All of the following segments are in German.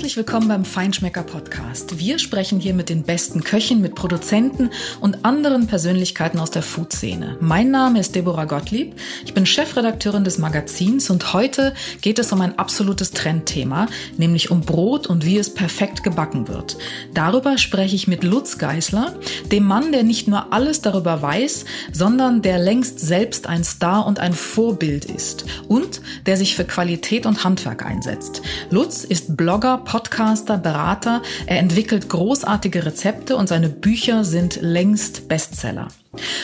Herzlich willkommen beim Feinschmecker Podcast. Wir sprechen hier mit den besten Köchen, mit Produzenten und anderen Persönlichkeiten aus der Food-Szene. Mein Name ist Deborah Gottlieb. Ich bin Chefredakteurin des Magazins und heute geht es um ein absolutes Trendthema, nämlich um Brot und wie es perfekt gebacken wird. Darüber spreche ich mit Lutz Geisler, dem Mann, der nicht nur alles darüber weiß, sondern der längst selbst ein Star und ein Vorbild ist und der sich für Qualität und Handwerk einsetzt. Lutz ist Blogger Podcaster, Berater. Er entwickelt großartige Rezepte und seine Bücher sind längst Bestseller.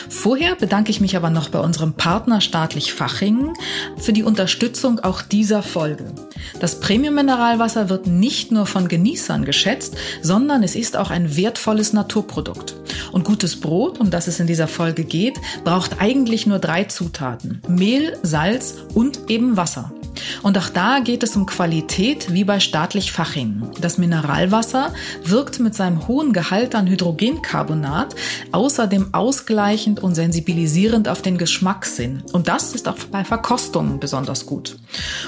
Vorher bedanke ich mich aber noch bei unserem Partner Staatlich Fachingen für die Unterstützung auch dieser Folge. Das Premium-Mineralwasser wird nicht nur von Genießern geschätzt, sondern es ist auch ein wertvolles Naturprodukt. Und gutes Brot, um das es in dieser Folge geht, braucht eigentlich nur drei Zutaten. Mehl, Salz und eben Wasser. Und auch da geht es um Qualität wie bei staatlich Faching. Das Mineralwasser wirkt mit seinem hohen Gehalt an Hydrogencarbonat außerdem ausgleichend und sensibilisierend auf den Geschmackssinn. Und das ist auch bei Verkostungen besonders gut.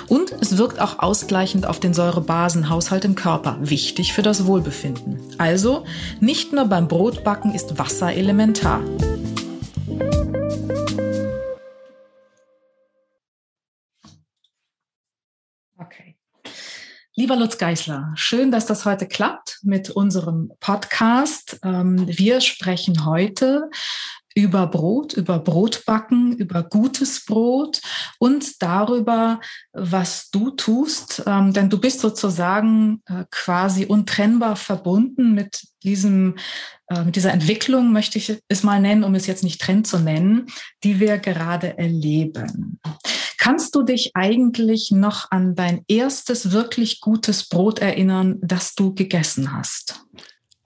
Und es wirkt auch ausgleichend auf den Säurebasenhaushalt im Körper, wichtig für das Wohlbefinden. Also, nicht nur beim Brotbacken ist Wasser elementar. Lieber Lutz Geisler, schön, dass das heute klappt mit unserem Podcast. Ähm, wir sprechen heute über Brot, über Brotbacken, über gutes Brot und darüber, was du tust. Ähm, denn du bist sozusagen äh, quasi untrennbar verbunden mit diesem, äh, mit dieser Entwicklung, möchte ich es mal nennen, um es jetzt nicht Trend zu nennen, die wir gerade erleben. Kannst du dich eigentlich noch an dein erstes wirklich gutes Brot erinnern, das du gegessen hast?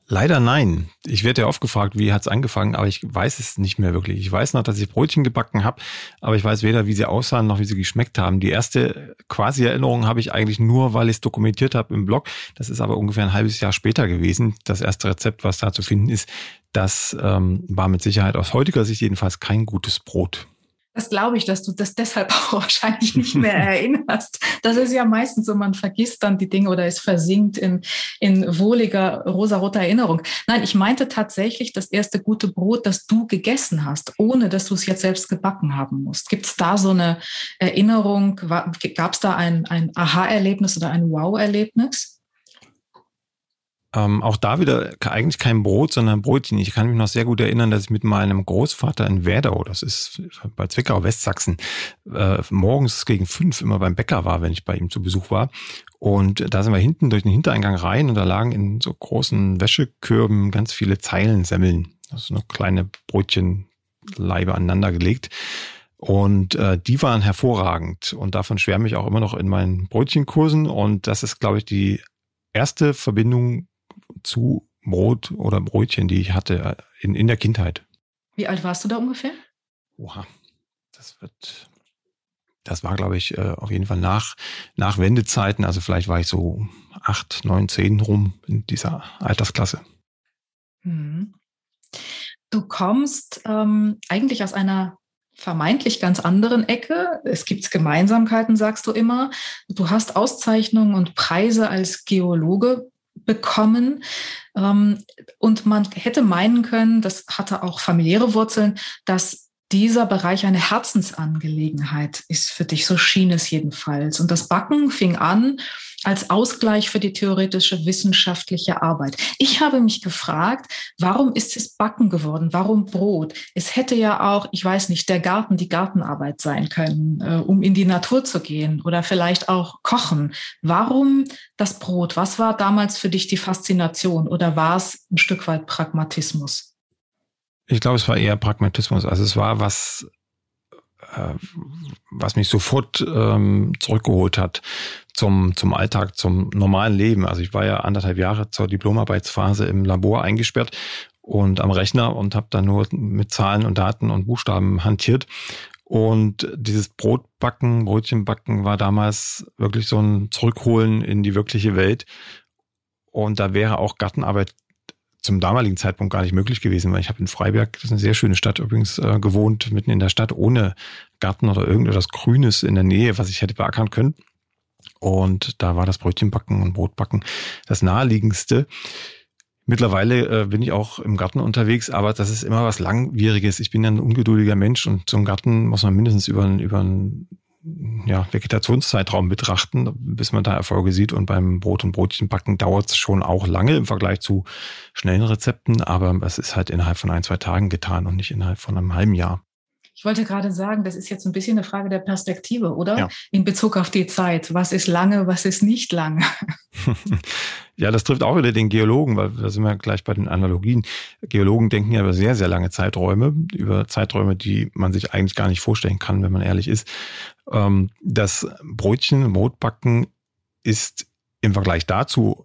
Leider nein. Ich werde ja oft gefragt, wie hat es angefangen, aber ich weiß es nicht mehr wirklich. Ich weiß noch, dass ich Brötchen gebacken habe, aber ich weiß weder, wie sie aussahen noch wie sie geschmeckt haben. Die erste quasi Erinnerung habe ich eigentlich nur, weil ich es dokumentiert habe im Blog. Das ist aber ungefähr ein halbes Jahr später gewesen. Das erste Rezept, was da zu finden ist, das ähm, war mit Sicherheit aus heutiger Sicht jedenfalls kein gutes Brot. Das glaube ich, dass du das deshalb auch wahrscheinlich nicht mehr erinnerst. Das ist ja meistens so, man vergisst dann die Dinge oder es versinkt in, in wohliger rosaroter Erinnerung. Nein, ich meinte tatsächlich das erste gute Brot, das du gegessen hast, ohne dass du es jetzt selbst gebacken haben musst. Gibt es da so eine Erinnerung? Gab es da ein, ein Aha-Erlebnis oder ein Wow-Erlebnis? Ähm, auch da wieder eigentlich kein Brot, sondern Brötchen. Ich kann mich noch sehr gut erinnern, dass ich mit meinem Großvater in Werdau, das ist bei Zwickau, Westsachsen, äh, morgens gegen fünf immer beim Bäcker war, wenn ich bei ihm zu Besuch war. Und da sind wir hinten durch den Hintereingang rein und da lagen in so großen Wäschekürben ganz viele Zeilensemmeln. Also noch kleine Brötchenleibe aneinander gelegt. Und äh, die waren hervorragend. Und davon schwärme ich auch immer noch in meinen Brötchenkursen. Und das ist, glaube ich, die erste Verbindung zu Brot oder Brötchen, die ich hatte äh, in, in der Kindheit. Wie alt warst du da ungefähr? Oha, das wird, das war, glaube ich, äh, auf jeden Fall nach, nach Wendezeiten. Also vielleicht war ich so acht, neun, zehn rum in dieser Altersklasse. Mhm. Du kommst ähm, eigentlich aus einer vermeintlich ganz anderen Ecke. Es gibt Gemeinsamkeiten, sagst du immer. Du hast Auszeichnungen und Preise als Geologe bekommen. Ähm, und man hätte meinen können, das hatte auch familiäre Wurzeln, dass dieser Bereich eine Herzensangelegenheit ist für dich. So schien es jedenfalls. Und das Backen fing an als Ausgleich für die theoretische wissenschaftliche Arbeit. Ich habe mich gefragt, warum ist es Backen geworden? Warum Brot? Es hätte ja auch, ich weiß nicht, der Garten, die Gartenarbeit sein können, äh, um in die Natur zu gehen oder vielleicht auch kochen. Warum das Brot? Was war damals für dich die Faszination oder war es ein Stück weit Pragmatismus? Ich glaube, es war eher Pragmatismus. Also es war was, äh, was mich sofort ähm, zurückgeholt hat zum, zum Alltag, zum normalen Leben. Also ich war ja anderthalb Jahre zur Diplomarbeitsphase im Labor eingesperrt und am Rechner und habe dann nur mit Zahlen und Daten und Buchstaben hantiert. Und dieses Brotbacken, Brötchenbacken war damals wirklich so ein Zurückholen in die wirkliche Welt. Und da wäre auch Gartenarbeit zum damaligen Zeitpunkt gar nicht möglich gewesen, weil ich habe in Freiberg, das ist eine sehr schöne Stadt übrigens, äh, gewohnt, mitten in der Stadt, ohne Garten oder irgendetwas Grünes in der Nähe, was ich hätte beackern können. Und da war das Brötchenbacken und Brotbacken das naheliegendste. Mittlerweile äh, bin ich auch im Garten unterwegs, aber das ist immer was Langwieriges. Ich bin ja ein ungeduldiger Mensch und zum Garten muss man mindestens über, über einen ja, Vegetationszeitraum betrachten, bis man da Erfolge sieht. Und beim Brot- und Brötchenbacken dauert es schon auch lange im Vergleich zu schnellen Rezepten, aber es ist halt innerhalb von ein, zwei Tagen getan und nicht innerhalb von einem halben Jahr. Ich wollte gerade sagen, das ist jetzt ein bisschen eine Frage der Perspektive, oder? Ja. In Bezug auf die Zeit. Was ist lange, was ist nicht lange? ja, das trifft auch wieder den Geologen, weil da sind wir gleich bei den Analogien. Geologen denken ja über sehr, sehr lange Zeiträume, über Zeiträume, die man sich eigentlich gar nicht vorstellen kann, wenn man ehrlich ist. Ähm, das Brötchen, Brotbacken ist im Vergleich dazu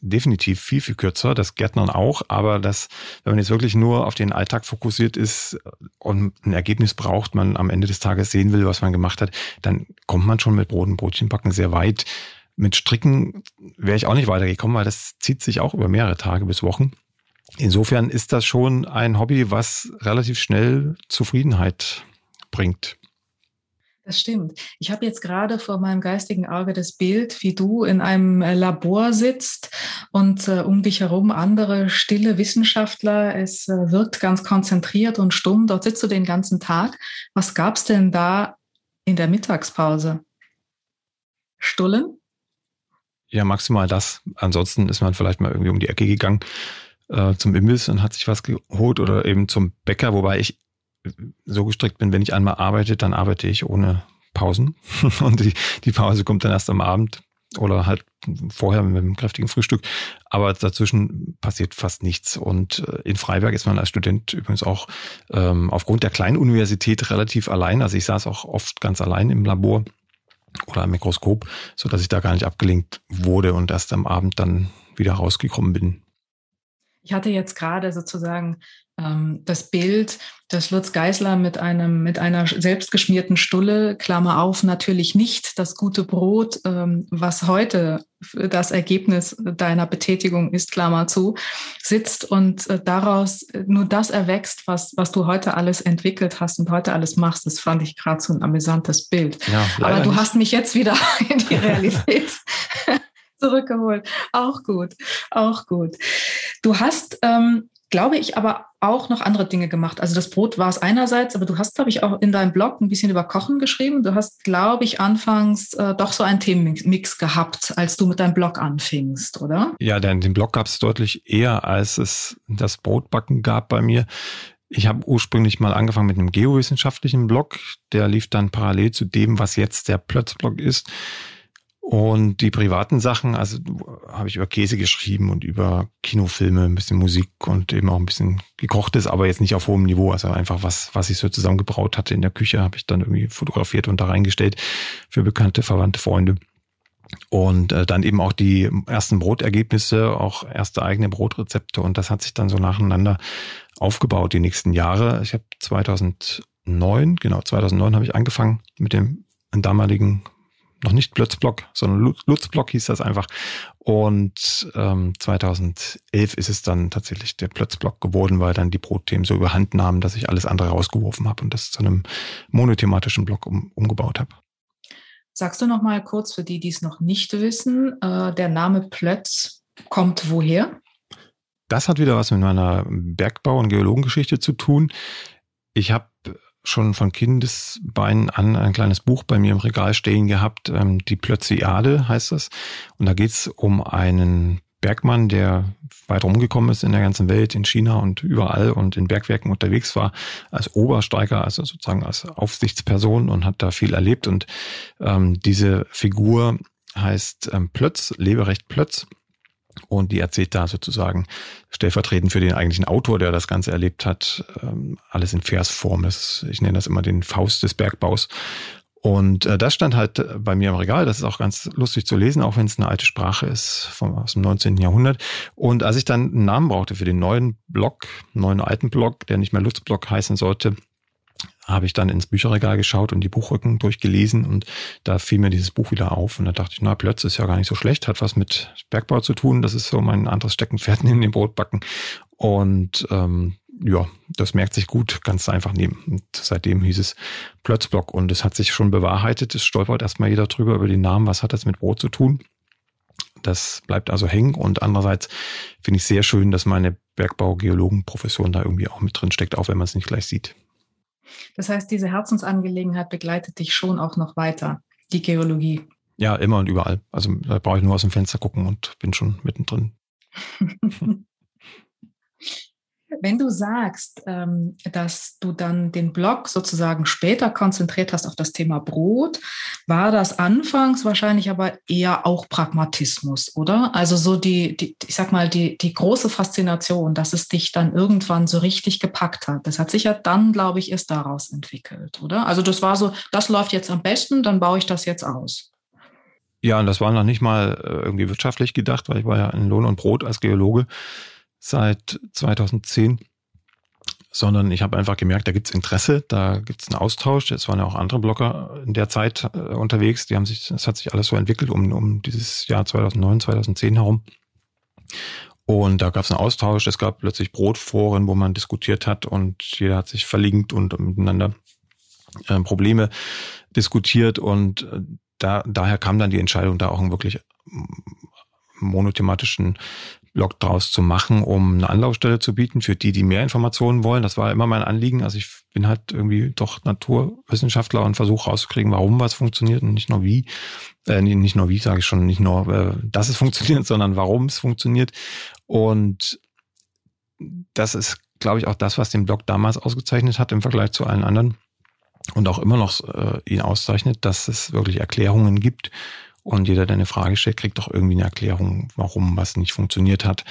definitiv viel, viel kürzer, das Gärtnern auch, aber das, wenn man jetzt wirklich nur auf den Alltag fokussiert ist und ein Ergebnis braucht, man am Ende des Tages sehen will, was man gemacht hat, dann kommt man schon mit Brot und Brötchenbacken sehr weit. Mit Stricken wäre ich auch nicht weitergekommen, weil das zieht sich auch über mehrere Tage bis Wochen. Insofern ist das schon ein Hobby, was relativ schnell Zufriedenheit bringt. Das stimmt. Ich habe jetzt gerade vor meinem geistigen Auge das Bild, wie du in einem äh, Labor sitzt und äh, um dich herum andere stille Wissenschaftler. Es äh, wirkt ganz konzentriert und stumm. Dort sitzt du den ganzen Tag. Was gab es denn da in der Mittagspause? Stullen? Ja, maximal das. Ansonsten ist man vielleicht mal irgendwie um die Ecke gegangen äh, zum Imbiss und hat sich was geholt oder eben zum Bäcker, wobei ich so gestrickt bin, wenn ich einmal arbeite, dann arbeite ich ohne Pausen. Und die, die Pause kommt dann erst am Abend oder halt vorher mit einem kräftigen Frühstück. Aber dazwischen passiert fast nichts. Und äh, in Freiberg ist man als Student übrigens auch ähm, aufgrund der kleinen Universität relativ allein. Also ich saß auch oft ganz allein im Labor oder am Mikroskop, so dass ich da gar nicht abgelenkt wurde und erst am Abend dann wieder rausgekommen bin. Ich hatte jetzt gerade sozusagen ähm, das Bild des Lutz Geisler mit einem, mit einer selbstgeschmierten Stulle, Klammer auf, natürlich nicht das gute Brot, ähm, was heute das Ergebnis deiner Betätigung ist, Klammer zu, sitzt und äh, daraus nur das erwächst, was, was du heute alles entwickelt hast und heute alles machst. Das fand ich gerade so ein amüsantes Bild. Ja, Aber du nicht. hast mich jetzt wieder in die Realität zurückgeholt. Auch gut, auch gut. Du hast ähm, glaube ich, aber auch noch andere Dinge gemacht. Also das Brot war es einerseits, aber du hast, glaube ich, auch in deinem Blog ein bisschen über Kochen geschrieben. Du hast, glaube ich, anfangs äh, doch so einen Themenmix gehabt, als du mit deinem Blog anfingst, oder? Ja, denn den Blog gab es deutlich eher, als es das Brotbacken gab bei mir. Ich habe ursprünglich mal angefangen mit einem geowissenschaftlichen Blog. Der lief dann parallel zu dem, was jetzt der Plötzblog ist. Und die privaten Sachen, also habe ich über Käse geschrieben und über Kinofilme, ein bisschen Musik und eben auch ein bisschen gekochtes, aber jetzt nicht auf hohem Niveau. Also einfach was, was ich so zusammengebraut hatte in der Küche, habe ich dann irgendwie fotografiert und da reingestellt für bekannte, verwandte Freunde. Und äh, dann eben auch die ersten Brotergebnisse, auch erste eigene Brotrezepte und das hat sich dann so nacheinander aufgebaut die nächsten Jahre. Ich habe 2009, genau 2009 habe ich angefangen mit dem damaligen noch nicht Plötzblock, sondern Lutzblock hieß das einfach. Und ähm, 2011 ist es dann tatsächlich der Plötzblock geworden, weil dann die Brotthemen so überhand nahmen, dass ich alles andere rausgeworfen habe und das zu einem monothematischen Block um, umgebaut habe. Sagst du noch mal kurz für die, die es noch nicht wissen, äh, der Name Plötz kommt woher? Das hat wieder was mit meiner Bergbau- und Geologengeschichte zu tun. Ich habe schon von Kindesbeinen an ein kleines Buch bei mir im Regal stehen gehabt, ähm, die Plötziade heißt das. Und da geht es um einen Bergmann, der weit rumgekommen ist in der ganzen Welt, in China und überall und in Bergwerken unterwegs war, als Obersteiger, also sozusagen als Aufsichtsperson und hat da viel erlebt. Und ähm, diese Figur heißt ähm, Plötz, Leberecht Plötz. Und die erzählt da sozusagen stellvertretend für den eigentlichen Autor, der das Ganze erlebt hat, ähm, alles in Versform. Das, ich nenne das immer den Faust des Bergbaus. Und äh, das stand halt bei mir im Regal. Das ist auch ganz lustig zu lesen, auch wenn es eine alte Sprache ist vom, aus dem 19. Jahrhundert. Und als ich dann einen Namen brauchte für den neuen Blog, neuen alten Blog, der nicht mehr Lutzblog heißen sollte, habe ich dann ins Bücherregal geschaut und die Buchrücken durchgelesen und da fiel mir dieses Buch wieder auf und da dachte ich, na, Plötz ist ja gar nicht so schlecht, hat was mit Bergbau zu tun, das ist so mein anderes Steckenpferd neben dem Brotbacken und ähm, ja, das merkt sich gut, ganz einfach nehmen. Und seitdem hieß es Plötzblock und es hat sich schon bewahrheitet. Es stolpert erstmal jeder drüber über den Namen. Was hat das mit Brot zu tun? Das bleibt also hängen und andererseits finde ich sehr schön, dass meine Bergbau-Geologen-Profession da irgendwie auch mit drin steckt, auch wenn man es nicht gleich sieht. Das heißt, diese Herzensangelegenheit begleitet dich schon auch noch weiter, die Geologie. Ja, immer und überall. Also da brauche ich nur aus dem Fenster gucken und bin schon mittendrin. Wenn du sagst, ähm, dass du dann den Blog sozusagen später konzentriert hast auf das Thema Brot, war das anfangs wahrscheinlich aber eher auch Pragmatismus, oder? Also so die, die ich sag mal, die, die große Faszination, dass es dich dann irgendwann so richtig gepackt hat. Das hat sich ja dann, glaube ich, erst daraus entwickelt, oder? Also das war so, das läuft jetzt am besten, dann baue ich das jetzt aus. Ja, und das war noch nicht mal äh, irgendwie wirtschaftlich gedacht, weil ich war ja in Lohn und Brot als Geologe seit 2010, sondern ich habe einfach gemerkt, da gibt's Interesse, da gibt's einen Austausch. Es waren ja auch andere Blogger in der Zeit äh, unterwegs, die haben sich, das hat sich alles so entwickelt um, um dieses Jahr 2009, 2010 herum. Und da gab's einen Austausch, es gab plötzlich Brotforen, wo man diskutiert hat und jeder hat sich verlinkt und miteinander äh, Probleme diskutiert und äh, da, daher kam dann die Entscheidung, da auch einen wirklich monothematischen Blog draus zu machen, um eine Anlaufstelle zu bieten für die, die mehr Informationen wollen. Das war immer mein Anliegen. Also ich bin halt irgendwie doch Naturwissenschaftler und versuche rauszukriegen, warum was funktioniert und nicht nur wie. Äh, nicht nur wie, sage ich schon, nicht nur, äh, dass es funktioniert, sondern warum es funktioniert. Und das ist, glaube ich, auch das, was den Blog damals ausgezeichnet hat im Vergleich zu allen anderen und auch immer noch äh, ihn auszeichnet, dass es wirklich Erklärungen gibt und jeder, der eine Frage stellt, kriegt doch irgendwie eine Erklärung, warum was nicht funktioniert hat.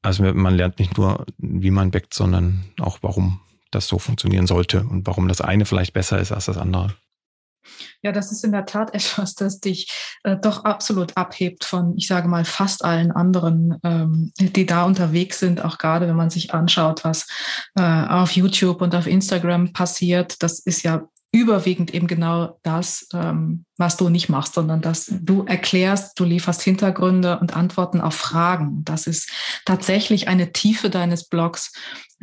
Also man lernt nicht nur, wie man backt, sondern auch, warum das so funktionieren sollte und warum das eine vielleicht besser ist als das andere. Ja, das ist in der Tat etwas, das dich äh, doch absolut abhebt von, ich sage mal, fast allen anderen, ähm, die da unterwegs sind, auch gerade wenn man sich anschaut, was äh, auf YouTube und auf Instagram passiert. Das ist ja überwiegend eben genau das, ähm, was du nicht machst, sondern dass du erklärst, du lieferst Hintergründe und Antworten auf Fragen. Das ist tatsächlich eine Tiefe deines Blogs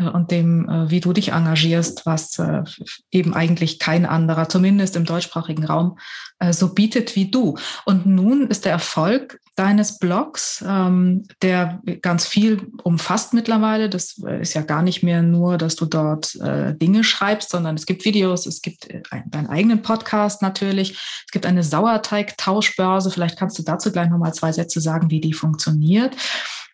und dem, äh, wie du dich engagierst, was äh, eben eigentlich kein anderer, zumindest im deutschsprachigen Raum, äh, so bietet wie du. Und nun ist der Erfolg deines Blogs, ähm, der ganz viel umfasst mittlerweile. Das äh, ist ja gar nicht mehr nur, dass du dort äh, Dinge schreibst, sondern es gibt Videos, es gibt äh, deinen eigenen Podcast natürlich, es gibt eine Sauerteig-Tauschbörse. Vielleicht kannst du dazu gleich nochmal zwei Sätze sagen, wie die funktioniert.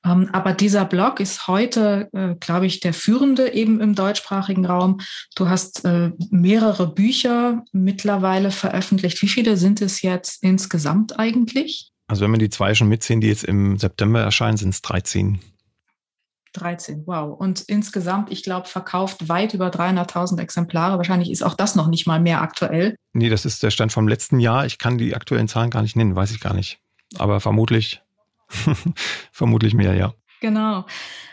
Ähm, aber dieser Blog ist heute, äh, glaube ich, der führende eben im deutschsprachigen Raum. Du hast äh, mehrere Bücher mittlerweile veröffentlicht. Wie viele sind es jetzt insgesamt eigentlich? Also wenn wir die zwei schon mitziehen, die jetzt im September erscheinen, sind es 13. 13, wow. Und insgesamt, ich glaube, verkauft weit über 300.000 Exemplare. Wahrscheinlich ist auch das noch nicht mal mehr aktuell. Nee, das ist der Stand vom letzten Jahr. Ich kann die aktuellen Zahlen gar nicht nennen, weiß ich gar nicht. Aber vermutlich, vermutlich mehr, ja. Genau.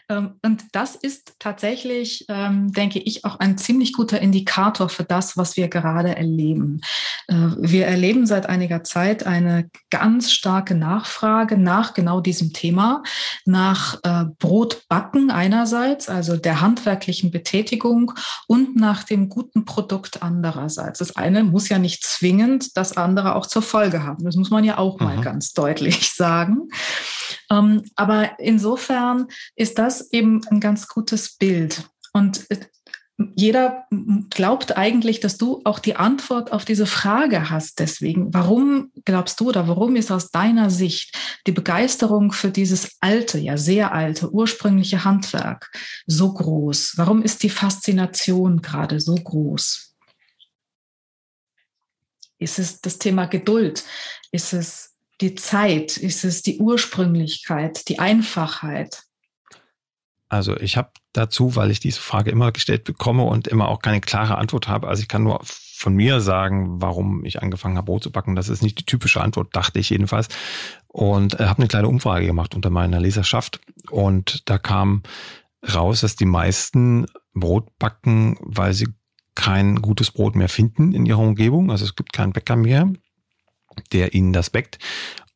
Ähm, und das ist tatsächlich, ähm, denke ich, auch ein ziemlich guter Indikator für das, was wir gerade erleben. Äh, wir erleben seit einiger Zeit eine ganz starke Nachfrage nach genau diesem Thema, nach äh, Brotbacken einerseits, also der handwerklichen Betätigung und nach dem guten Produkt andererseits. Das eine muss ja nicht zwingend das andere auch zur Folge haben. Das muss man ja auch mal mhm. ganz deutlich sagen. Ähm, aber insofern ist das eben ein ganz gutes Bild. Und äh, jeder glaubt eigentlich, dass du auch die Antwort auf diese Frage hast. Deswegen, warum glaubst du oder warum ist aus deiner Sicht die Begeisterung für dieses alte, ja sehr alte, ursprüngliche Handwerk so groß? Warum ist die Faszination gerade so groß? Ist es das Thema Geduld? Ist es die Zeit? Ist es die Ursprünglichkeit, die Einfachheit? Also ich habe dazu, weil ich diese Frage immer gestellt bekomme und immer auch keine klare Antwort habe. Also ich kann nur von mir sagen, warum ich angefangen habe, Brot zu backen. Das ist nicht die typische Antwort, dachte ich jedenfalls. Und äh, habe eine kleine Umfrage gemacht unter meiner Leserschaft. Und da kam raus, dass die meisten Brot backen, weil sie kein gutes Brot mehr finden in ihrer Umgebung. Also es gibt keinen Bäcker mehr der ihnen das backt.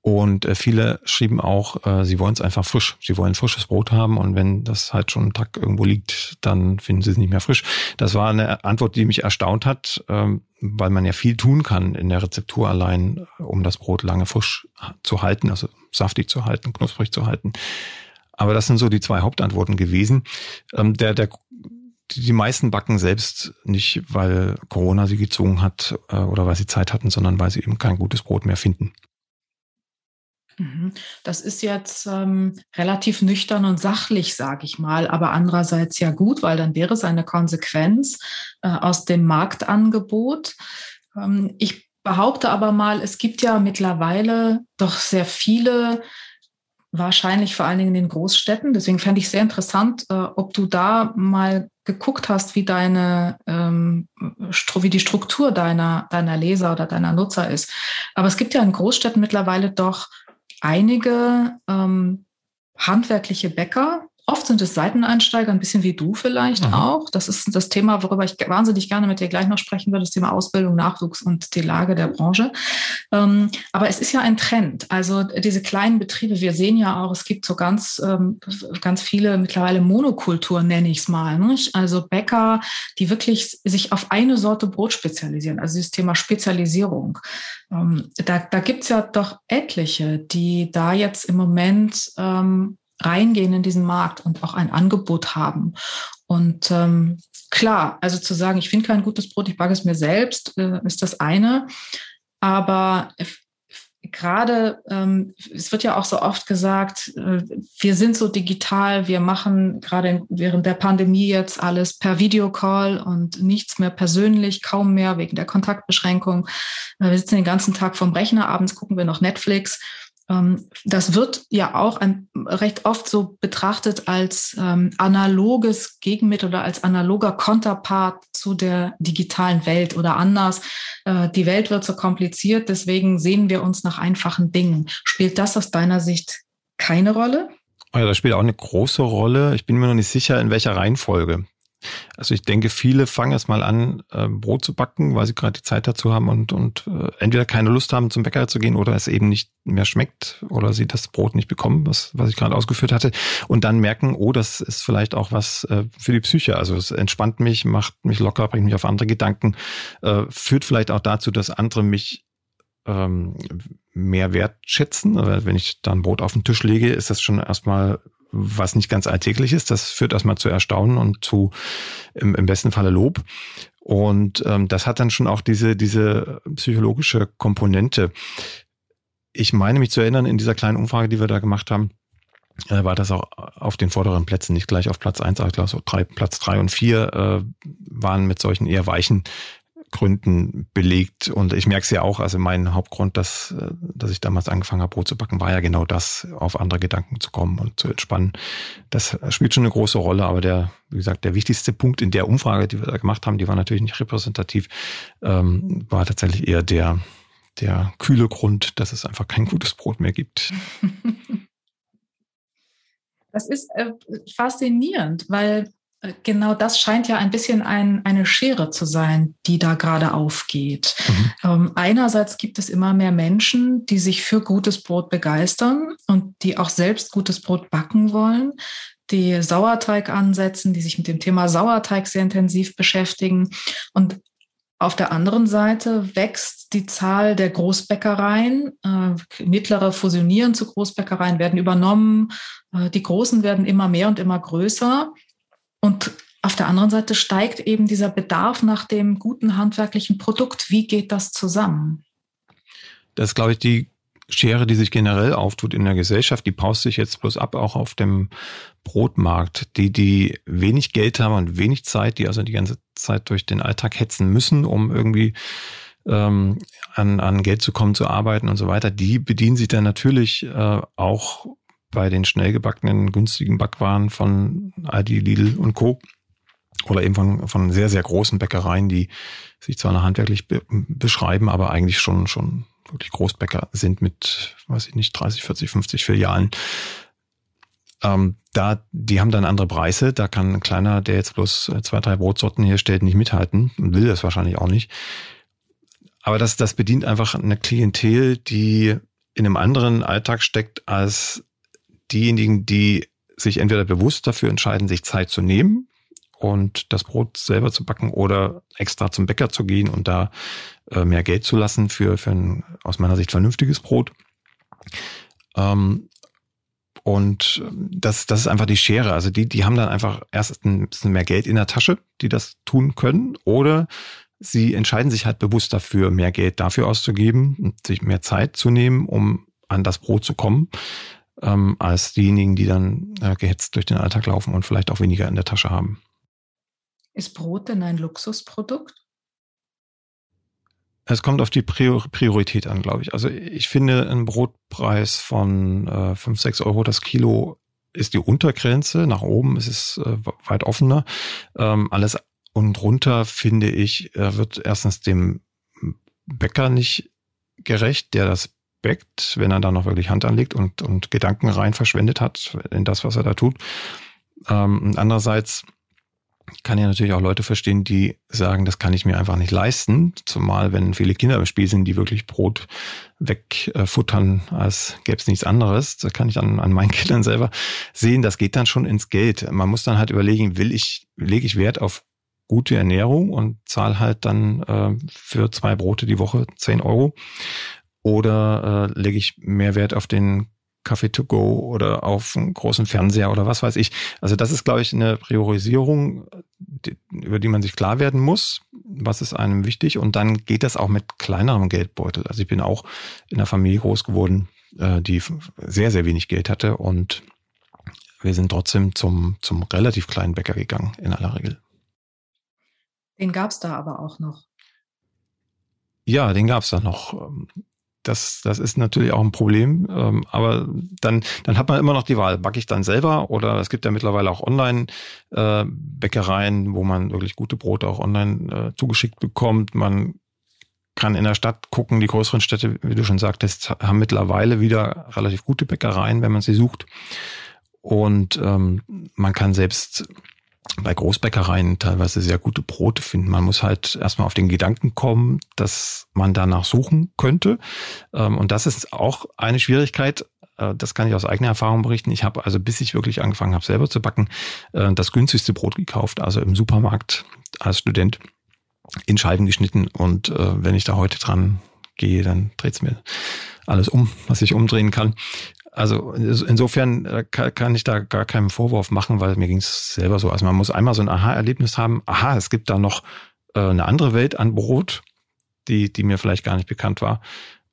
Und äh, viele schrieben auch, äh, sie wollen es einfach frisch. Sie wollen frisches Brot haben und wenn das halt schon einen Tag irgendwo liegt, dann finden sie es nicht mehr frisch. Das war eine Antwort, die mich erstaunt hat, ähm, weil man ja viel tun kann in der Rezeptur allein, um das Brot lange frisch zu halten, also saftig zu halten, knusprig zu halten. Aber das sind so die zwei Hauptantworten gewesen. Ähm, der, der, die meisten backen selbst nicht, weil Corona sie gezwungen hat äh, oder weil sie Zeit hatten, sondern weil sie eben kein gutes Brot mehr finden. Mhm. Das ist jetzt ähm, relativ nüchtern und sachlich, sage ich mal, aber andererseits ja gut, weil dann wäre es eine Konsequenz äh, aus dem Marktangebot. Ähm, ich behaupte aber mal, es gibt ja mittlerweile doch sehr viele, wahrscheinlich vor allen Dingen in den Großstädten. Deswegen fände ich sehr interessant, äh, ob du da mal geguckt hast, wie deine, ähm, wie die Struktur deiner, deiner Leser oder deiner Nutzer ist. Aber es gibt ja in Großstädten mittlerweile doch einige ähm, handwerkliche Bäcker, Oft sind es Seiteneinsteiger, ein bisschen wie du vielleicht mhm. auch. Das ist das Thema, worüber ich wahnsinnig gerne mit dir gleich noch sprechen würde, das Thema Ausbildung, Nachwuchs und die Lage der Branche. Ähm, aber es ist ja ein Trend. Also diese kleinen Betriebe, wir sehen ja auch, es gibt so ganz, ähm, ganz viele mittlerweile Monokulturen, nenne ich es mal. Nicht? Also Bäcker, die wirklich sich auf eine Sorte Brot spezialisieren. Also dieses Thema Spezialisierung. Ähm, da da gibt es ja doch etliche, die da jetzt im Moment ähm, reingehen in diesen Markt und auch ein Angebot haben. Und ähm, klar, also zu sagen, ich finde kein gutes Brot, ich backe es mir selbst, äh, ist das eine. Aber gerade, ähm, es wird ja auch so oft gesagt, äh, wir sind so digital, wir machen gerade während der Pandemie jetzt alles per Videocall und nichts mehr persönlich, kaum mehr wegen der Kontaktbeschränkung. Äh, wir sitzen den ganzen Tag vom Rechner, abends gucken wir noch Netflix. Ähm, das wird ja auch recht oft so betrachtet als ähm, analoges Gegenmittel oder als analoger Konterpart zu der digitalen Welt oder anders. Äh, die Welt wird so kompliziert, deswegen sehen wir uns nach einfachen Dingen. Spielt das aus deiner Sicht keine Rolle? Ja, das spielt auch eine große Rolle. Ich bin mir noch nicht sicher, in welcher Reihenfolge. Also ich denke, viele fangen erst mal an, äh, Brot zu backen, weil sie gerade die Zeit dazu haben und, und äh, entweder keine Lust haben, zum Bäcker zu gehen oder es eben nicht mehr schmeckt oder sie das Brot nicht bekommen, was, was ich gerade ausgeführt hatte. Und dann merken, oh, das ist vielleicht auch was äh, für die Psyche. Also es entspannt mich, macht mich locker, bringt mich auf andere Gedanken, äh, führt vielleicht auch dazu, dass andere mich ähm, mehr wertschätzen. Wenn ich dann Brot auf den Tisch lege, ist das schon erstmal was nicht ganz alltäglich ist. Das führt erstmal zu Erstaunen und zu im, im besten Falle Lob. Und ähm, das hat dann schon auch diese, diese psychologische Komponente. Ich meine mich zu erinnern, in dieser kleinen Umfrage, die wir da gemacht haben, äh, war das auch auf den vorderen Plätzen, nicht gleich auf Platz eins, aber ich glaube so drei, Platz drei und vier äh, waren mit solchen eher weichen Gründen belegt. Und ich merke es ja auch, also mein Hauptgrund, dass, äh, dass ich damals angefangen habe, Brot zu backen, war ja genau das, auf andere Gedanken zu kommen und zu entspannen. Das spielt schon eine große Rolle, aber der, wie gesagt, der wichtigste Punkt in der Umfrage, die wir da gemacht haben, die war natürlich nicht repräsentativ, ähm, war tatsächlich eher der, der kühle Grund, dass es einfach kein gutes Brot mehr gibt. Das ist äh, faszinierend, weil genau das scheint ja ein bisschen ein, eine Schere zu sein, die da gerade aufgeht. Mhm. Ähm, einerseits gibt es immer mehr Menschen, die sich für gutes Brot begeistern und die auch selbst gutes Brot backen wollen, die Sauerteig ansetzen, die sich mit dem Thema Sauerteig sehr intensiv beschäftigen. Und auf der anderen Seite wächst die Zahl der Großbäckereien. Äh, mittlere fusionieren zu Großbäckereien, werden übernommen. Äh, die Großen werden immer mehr und immer größer. Und auf der anderen Seite steigt eben dieser Bedarf nach dem guten handwerklichen Produkt. Wie geht das zusammen? Das ist, glaube ich, die Schere, die sich generell auftut in der Gesellschaft, die paust sich jetzt bloß ab, auch auf dem Brotmarkt. Die, die wenig Geld haben und wenig Zeit, die also die ganze Zeit durch den Alltag hetzen müssen, um irgendwie ähm, an, an Geld zu kommen, zu arbeiten und so weiter, die bedienen sich dann natürlich äh, auch bei den schnell gebackenen, günstigen Backwaren von Aldi, Lidl und Co. Oder eben von, von sehr, sehr großen Bäckereien, die sich zwar noch handwerklich be beschreiben, aber eigentlich schon, schon wirklich Großbäcker sind mit, weiß ich nicht, 30, 40, 50 Filialen. Ähm, da, die haben dann andere Preise. Da kann ein kleiner, der jetzt bloß zwei, drei Brotsorten herstellt, nicht mithalten und will das wahrscheinlich auch nicht. Aber das, das bedient einfach eine Klientel, die in einem anderen Alltag steckt als diejenigen, die sich entweder bewusst dafür entscheiden, sich Zeit zu nehmen und das Brot selber zu backen oder extra zum Bäcker zu gehen und da äh, mehr Geld zu lassen für, für ein aus meiner Sicht vernünftiges Brot. Ähm, und das, das ist einfach die Schere. Also die, die haben dann einfach erst ein bisschen mehr Geld in der Tasche, die das tun können. Oder sie entscheiden sich halt bewusst dafür, mehr Geld dafür auszugeben und sich mehr Zeit zu nehmen, um an das Brot zu kommen, ähm, als diejenigen, die dann äh, gehetzt durch den Alltag laufen und vielleicht auch weniger in der Tasche haben. Ist Brot denn ein Luxusprodukt? Es kommt auf die Priorität an, glaube ich. Also ich finde, ein Brotpreis von äh, 5, 6 Euro das Kilo ist die Untergrenze. Nach oben ist es äh, weit offener. Ähm, alles und runter, finde ich, äh, wird erstens dem Bäcker nicht gerecht, der das bäckt, wenn er da noch wirklich Hand anlegt und, und Gedanken rein verschwendet hat in das, was er da tut. Ähm, andererseits kann ja natürlich auch Leute verstehen, die sagen, das kann ich mir einfach nicht leisten, zumal wenn viele Kinder im Spiel sind, die wirklich Brot wegfuttern, als gäbe es nichts anderes. Das kann ich an, an meinen Kindern selber sehen. Das geht dann schon ins Geld. Man muss dann halt überlegen, will ich, lege ich Wert auf gute Ernährung und zahle halt dann äh, für zwei Brote die Woche zehn Euro oder äh, lege ich mehr Wert auf den Kaffee to go oder auf einen großen Fernseher oder was weiß ich. Also das ist, glaube ich, eine Priorisierung, die, über die man sich klar werden muss. Was ist einem wichtig? Und dann geht das auch mit kleinerem Geldbeutel. Also ich bin auch in einer Familie groß geworden, äh, die sehr, sehr wenig Geld hatte und wir sind trotzdem zum, zum relativ kleinen Bäcker gegangen, in aller Regel. Den gab es da aber auch noch. Ja, den gab es da noch das, das ist natürlich auch ein Problem. Ähm, aber dann, dann hat man immer noch die Wahl, backe ich dann selber oder es gibt ja mittlerweile auch Online-Bäckereien, äh, wo man wirklich gute Brote auch online äh, zugeschickt bekommt. Man kann in der Stadt gucken, die größeren Städte, wie du schon sagtest, haben mittlerweile wieder relativ gute Bäckereien, wenn man sie sucht. Und ähm, man kann selbst bei Großbäckereien teilweise sehr gute Brote finden. Man muss halt erstmal auf den Gedanken kommen, dass man danach suchen könnte. Ähm, und das ist auch eine Schwierigkeit. Äh, das kann ich aus eigener Erfahrung berichten. Ich habe also, bis ich wirklich angefangen habe, selber zu backen, äh, das günstigste Brot gekauft, also im Supermarkt als Student in Scheiben geschnitten. Und äh, wenn ich da heute dran gehe, dann dreht es mir alles um, was ich umdrehen kann. Also insofern äh, kann ich da gar keinen Vorwurf machen, weil mir ging es selber so. Also man muss einmal so ein Aha-Erlebnis haben. Aha, es gibt da noch äh, eine andere Welt an Brot, die, die mir vielleicht gar nicht bekannt war.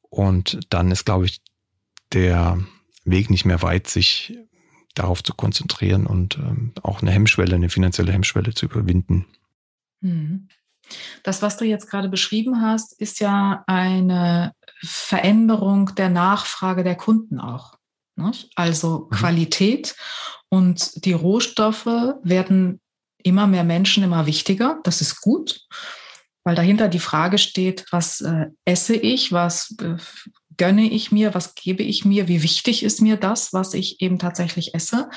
Und dann ist, glaube ich, der Weg nicht mehr weit, sich darauf zu konzentrieren und ähm, auch eine Hemmschwelle, eine finanzielle Hemmschwelle zu überwinden. Mhm. Das, was du jetzt gerade beschrieben hast, ist ja eine Veränderung der Nachfrage der Kunden auch. Nicht? Also mhm. Qualität und die Rohstoffe werden immer mehr Menschen immer wichtiger. Das ist gut, weil dahinter die Frage steht, was äh, esse ich, was äh, gönne ich mir, was gebe ich mir, wie wichtig ist mir das, was ich eben tatsächlich esse.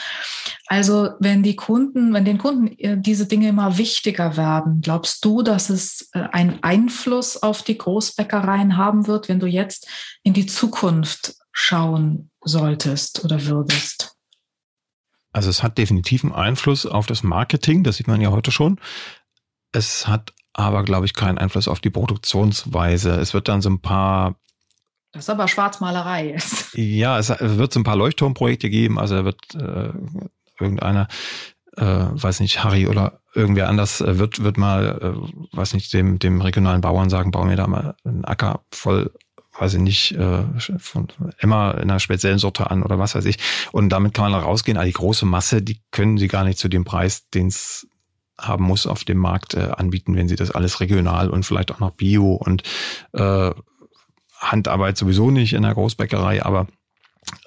Also wenn die Kunden, wenn den Kunden äh, diese Dinge immer wichtiger werden, glaubst du, dass es äh, einen Einfluss auf die Großbäckereien haben wird, wenn du jetzt in die Zukunft schauen solltest oder würdest? Also es hat definitiv einen Einfluss auf das Marketing, das sieht man ja heute schon. Es hat aber, glaube ich, keinen Einfluss auf die Produktionsweise. Es wird dann so ein paar das ist aber Schwarzmalerei jetzt. Ja, es wird so ein paar Leuchtturmprojekte geben. Also er wird äh, irgendeiner, äh, weiß nicht, Harry oder irgendwer anders äh, wird, wird mal, äh, weiß nicht, dem, dem regionalen Bauern sagen, bau mir da mal einen Acker voll weiß ich nicht, äh, von immer in einer speziellen Sorte an oder was weiß ich. Und damit kann man rausgehen. Aber die große Masse, die können sie gar nicht zu dem Preis, den es haben muss auf dem Markt äh, anbieten, wenn sie das alles regional und vielleicht auch noch Bio und äh, Handarbeit sowieso nicht in der Großbäckerei, aber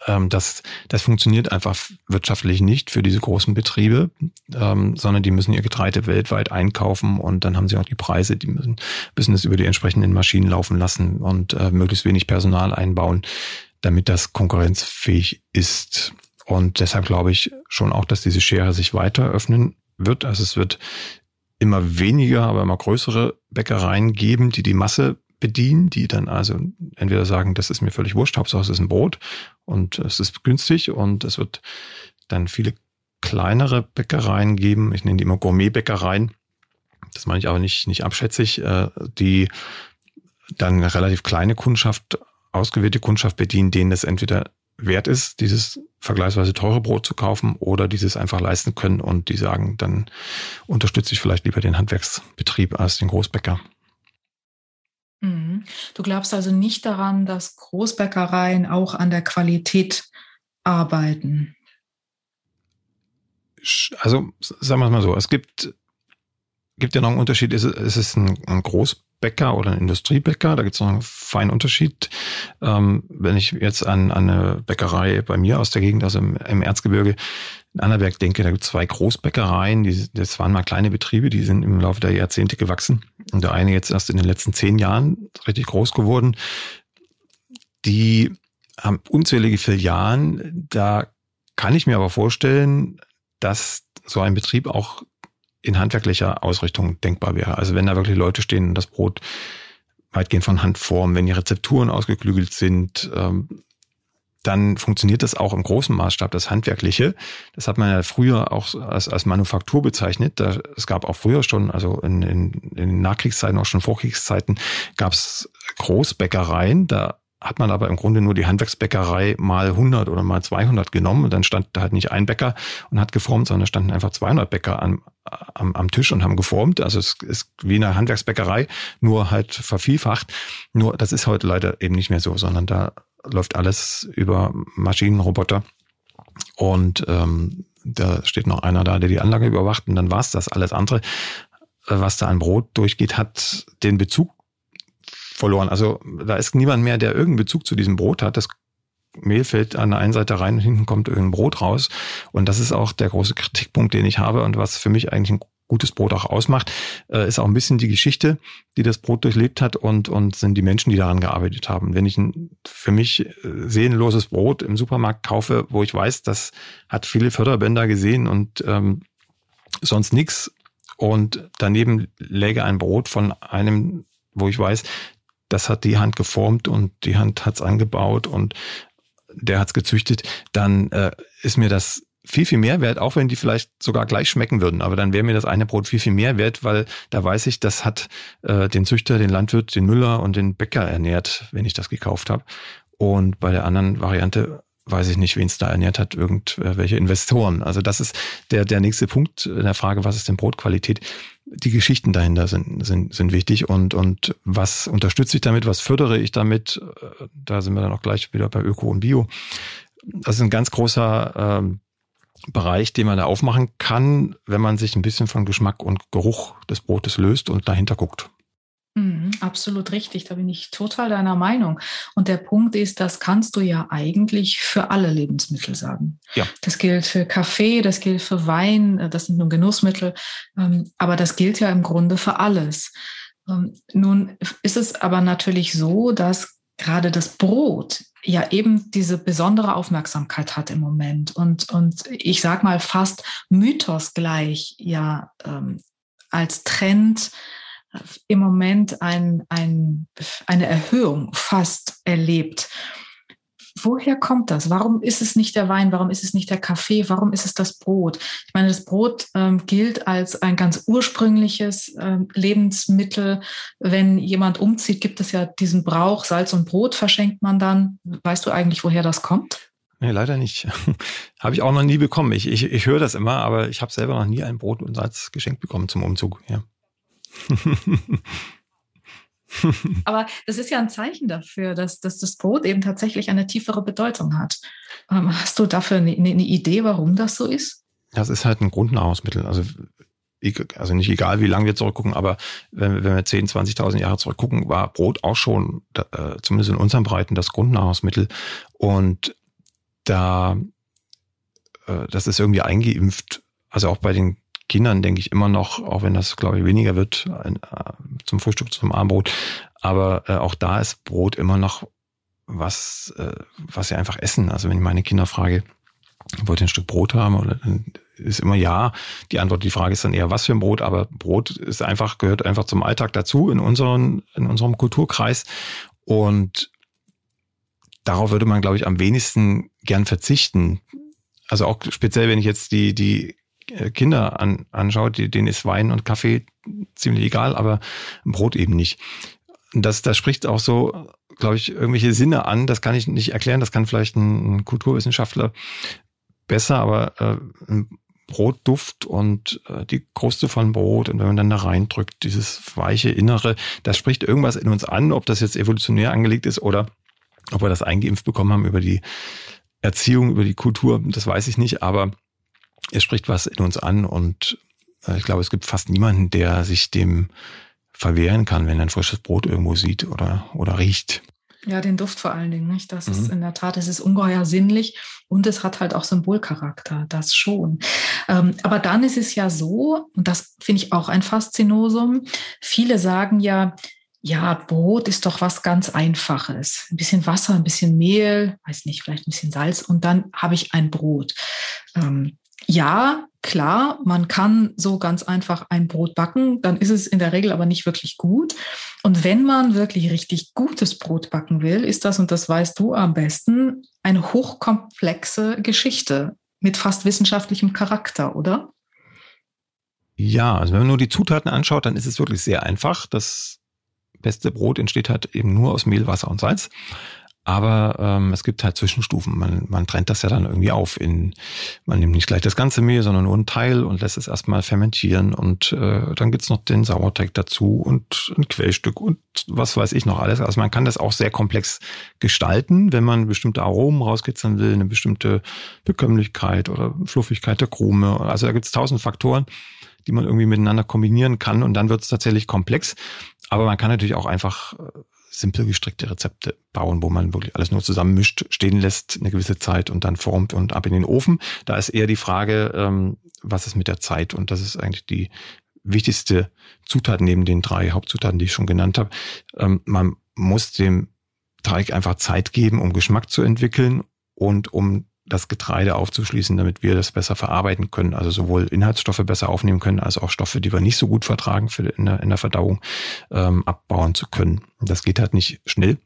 ähm, das, das funktioniert einfach wirtschaftlich nicht für diese großen Betriebe, ähm, sondern die müssen ihr Getreide weltweit einkaufen und dann haben sie auch die Preise, die müssen, müssen es über die entsprechenden Maschinen laufen lassen und äh, möglichst wenig Personal einbauen, damit das konkurrenzfähig ist. Und deshalb glaube ich schon auch, dass diese Schere sich weiter öffnen wird. Also es wird immer weniger, aber immer größere Bäckereien geben, die die Masse bedienen, die dann also entweder sagen, das ist mir völlig wurscht, Hauptsache es ist ein Brot und es ist günstig und es wird dann viele kleinere Bäckereien geben, ich nenne die immer Gourmet-Bäckereien, das meine ich aber nicht, nicht abschätzig, äh, die dann eine relativ kleine Kundschaft, ausgewählte Kundschaft bedienen, denen es entweder wert ist, dieses vergleichsweise teure Brot zu kaufen oder dieses einfach leisten können und die sagen, dann unterstütze ich vielleicht lieber den Handwerksbetrieb als den Großbäcker. Du glaubst also nicht daran, dass Großbäckereien auch an der Qualität arbeiten? Also sagen wir es mal so, es gibt, gibt ja noch einen Unterschied, ist, ist es ein, ein Großbäcker oder ein Industriebäcker, da gibt es noch einen feinen Unterschied. Ähm, wenn ich jetzt an, an eine Bäckerei bei mir aus der Gegend, also im, im Erzgebirge, in Annaberg denke, da gibt es zwei Großbäckereien, die, das waren mal kleine Betriebe, die sind im Laufe der Jahrzehnte gewachsen. Und der eine jetzt erst in den letzten zehn Jahren richtig groß geworden. Die haben unzählige Filialen. Da kann ich mir aber vorstellen, dass so ein Betrieb auch in handwerklicher Ausrichtung denkbar wäre. Also wenn da wirklich Leute stehen und das Brot weitgehend von Hand formen, wenn die Rezepturen ausgeklügelt sind, ähm, dann funktioniert das auch im großen Maßstab, das Handwerkliche. Das hat man ja früher auch als, als Manufaktur bezeichnet. Da, es gab auch früher schon, also in, in, in Nachkriegszeiten, auch schon Vorkriegszeiten, gab es Großbäckereien. Da hat man aber im Grunde nur die Handwerksbäckerei mal 100 oder mal 200 genommen und dann stand da halt nicht ein Bäcker und hat geformt, sondern standen einfach 200 Bäcker am, am, am Tisch und haben geformt. Also es ist wie eine Handwerksbäckerei, nur halt vervielfacht. Nur das ist heute leider eben nicht mehr so, sondern da läuft alles über Maschinenroboter. Und ähm, da steht noch einer da, der die Anlage überwacht und dann war's das. Alles andere, äh, was da an Brot durchgeht, hat den Bezug verloren. Also da ist niemand mehr, der irgendeinen Bezug zu diesem Brot hat. Das Mehl fällt an der einen Seite rein und hinten kommt irgendein Brot raus. Und das ist auch der große Kritikpunkt, den ich habe und was für mich eigentlich ein gutes Brot auch ausmacht, äh, ist auch ein bisschen die Geschichte, die das Brot durchlebt hat und, und sind die Menschen, die daran gearbeitet haben. Wenn ich ein für mich äh, seelenloses Brot im Supermarkt kaufe, wo ich weiß, das hat viele Förderbänder gesehen und ähm, sonst nichts und daneben läge ein Brot von einem, wo ich weiß, das hat die Hand geformt und die Hand hat's angebaut und der hat's gezüchtet, dann äh, ist mir das viel, viel mehr wert, auch wenn die vielleicht sogar gleich schmecken würden. Aber dann wäre mir das eine Brot viel, viel mehr wert, weil da weiß ich, das hat äh, den Züchter, den Landwirt, den Müller und den Bäcker ernährt, wenn ich das gekauft habe. Und bei der anderen Variante weiß ich nicht, wen es da ernährt hat, irgendwelche Investoren. Also das ist der, der nächste Punkt in der Frage, was ist denn Brotqualität? Die Geschichten dahinter sind, sind, sind wichtig und, und was unterstütze ich damit, was fördere ich damit? Da sind wir dann auch gleich wieder bei Öko und Bio. Das ist ein ganz großer ähm, Bereich, den man da aufmachen kann, wenn man sich ein bisschen von Geschmack und Geruch des Brotes löst und dahinter guckt. Mhm, absolut richtig, da bin ich total deiner Meinung. Und der Punkt ist, das kannst du ja eigentlich für alle Lebensmittel sagen. Ja. Das gilt für Kaffee, das gilt für Wein, äh, das sind nur Genussmittel, ähm, aber das gilt ja im Grunde für alles. Ähm, nun ist es aber natürlich so, dass gerade das Brot ja eben diese besondere Aufmerksamkeit hat im Moment und, und ich sag mal fast mythosgleich ja ähm, als Trend im Moment ein, ein, eine Erhöhung fast erlebt. Woher kommt das? Warum ist es nicht der Wein? Warum ist es nicht der Kaffee? Warum ist es das Brot? Ich meine, das Brot ähm, gilt als ein ganz ursprüngliches ähm, Lebensmittel. Wenn jemand umzieht, gibt es ja diesen Brauch, Salz und Brot verschenkt man dann. Weißt du eigentlich, woher das kommt? Nee, leider nicht. habe ich auch noch nie bekommen. Ich, ich, ich höre das immer, aber ich habe selber noch nie ein Brot und Salz geschenkt bekommen zum Umzug. Ja. Aber das ist ja ein Zeichen dafür, dass, dass das Brot eben tatsächlich eine tiefere Bedeutung hat. Ähm, hast du dafür eine, eine Idee, warum das so ist? Das ist halt ein Grundnahrungsmittel. Also also nicht egal, wie lange wir zurückgucken, aber wenn, wenn wir 10, 20.000 Jahre zurückgucken, war Brot auch schon, äh, zumindest in unseren Breiten, das Grundnahrungsmittel. Und da, äh, das ist irgendwie eingeimpft. Also auch bei den Kindern denke ich immer noch, auch wenn das, glaube ich, weniger wird äh, zum Frühstück, zum Abendbrot. Aber äh, auch da ist Brot immer noch was, äh, was sie einfach essen. Also wenn ich meine Kinder frage, wollt ihr ein Stück Brot haben? Oder ist immer ja. Die Antwort, die Frage ist dann eher, was für ein Brot, aber Brot ist einfach, gehört einfach zum Alltag dazu in unseren, in unserem Kulturkreis. Und darauf würde man, glaube ich, am wenigsten gern verzichten. Also auch speziell, wenn ich jetzt die, die Kinder an, anschaue, die, denen ist Wein und Kaffee ziemlich egal, aber Brot eben nicht. Das, das spricht auch so, glaube ich, irgendwelche Sinne an. Das kann ich nicht erklären. Das kann vielleicht ein, Kulturwissenschaftler besser, aber äh, Brotduft und äh, die Kruste von Brot und wenn man dann da reindrückt, dieses weiche Innere, das spricht irgendwas in uns an, ob das jetzt evolutionär angelegt ist oder ob wir das eingeimpft bekommen haben über die Erziehung, über die Kultur, das weiß ich nicht, aber es spricht was in uns an und äh, ich glaube, es gibt fast niemanden, der sich dem verwehren kann, wenn er ein frisches Brot irgendwo sieht oder, oder riecht. Ja, den Duft vor allen Dingen, nicht? Das mhm. ist in der Tat, es ist ungeheuer sinnlich und es hat halt auch Symbolcharakter, das schon. Ähm, aber dann ist es ja so, und das finde ich auch ein Faszinosum, viele sagen ja, ja, Brot ist doch was ganz Einfaches. Ein bisschen Wasser, ein bisschen Mehl, weiß nicht, vielleicht ein bisschen Salz und dann habe ich ein Brot. Ähm, ja, klar, man kann so ganz einfach ein Brot backen, dann ist es in der Regel aber nicht wirklich gut. Und wenn man wirklich richtig gutes Brot backen will, ist das, und das weißt du am besten, eine hochkomplexe Geschichte mit fast wissenschaftlichem Charakter, oder? Ja, also wenn man nur die Zutaten anschaut, dann ist es wirklich sehr einfach. Das beste Brot entsteht halt eben nur aus Mehl, Wasser und Salz. Aber ähm, es gibt halt Zwischenstufen. Man, man trennt das ja dann irgendwie auf in, man nimmt nicht gleich das ganze Mehl, sondern nur einen Teil und lässt es erstmal fermentieren und äh, dann gibt's noch den Sauerteig dazu und ein Quellstück und was weiß ich noch alles. Also man kann das auch sehr komplex gestalten, wenn man bestimmte Aromen rauskitzeln will, eine bestimmte Bekömmlichkeit oder Fluffigkeit der Krume. Also da gibt's tausend Faktoren, die man irgendwie miteinander kombinieren kann und dann wird's tatsächlich komplex. Aber man kann natürlich auch einfach äh, simpel gestrickte Rezepte bauen, wo man wirklich alles nur zusammenmischt, stehen lässt eine gewisse Zeit und dann formt und ab in den Ofen. Da ist eher die Frage, ähm, was ist mit der Zeit? Und das ist eigentlich die wichtigste Zutat neben den drei Hauptzutaten, die ich schon genannt habe. Ähm, man muss dem Teig einfach Zeit geben, um Geschmack zu entwickeln und um das Getreide aufzuschließen, damit wir das besser verarbeiten können. Also sowohl Inhaltsstoffe besser aufnehmen können, als auch Stoffe, die wir nicht so gut vertragen für in, der, in der Verdauung, ähm, abbauen zu können. Das geht halt nicht schnell,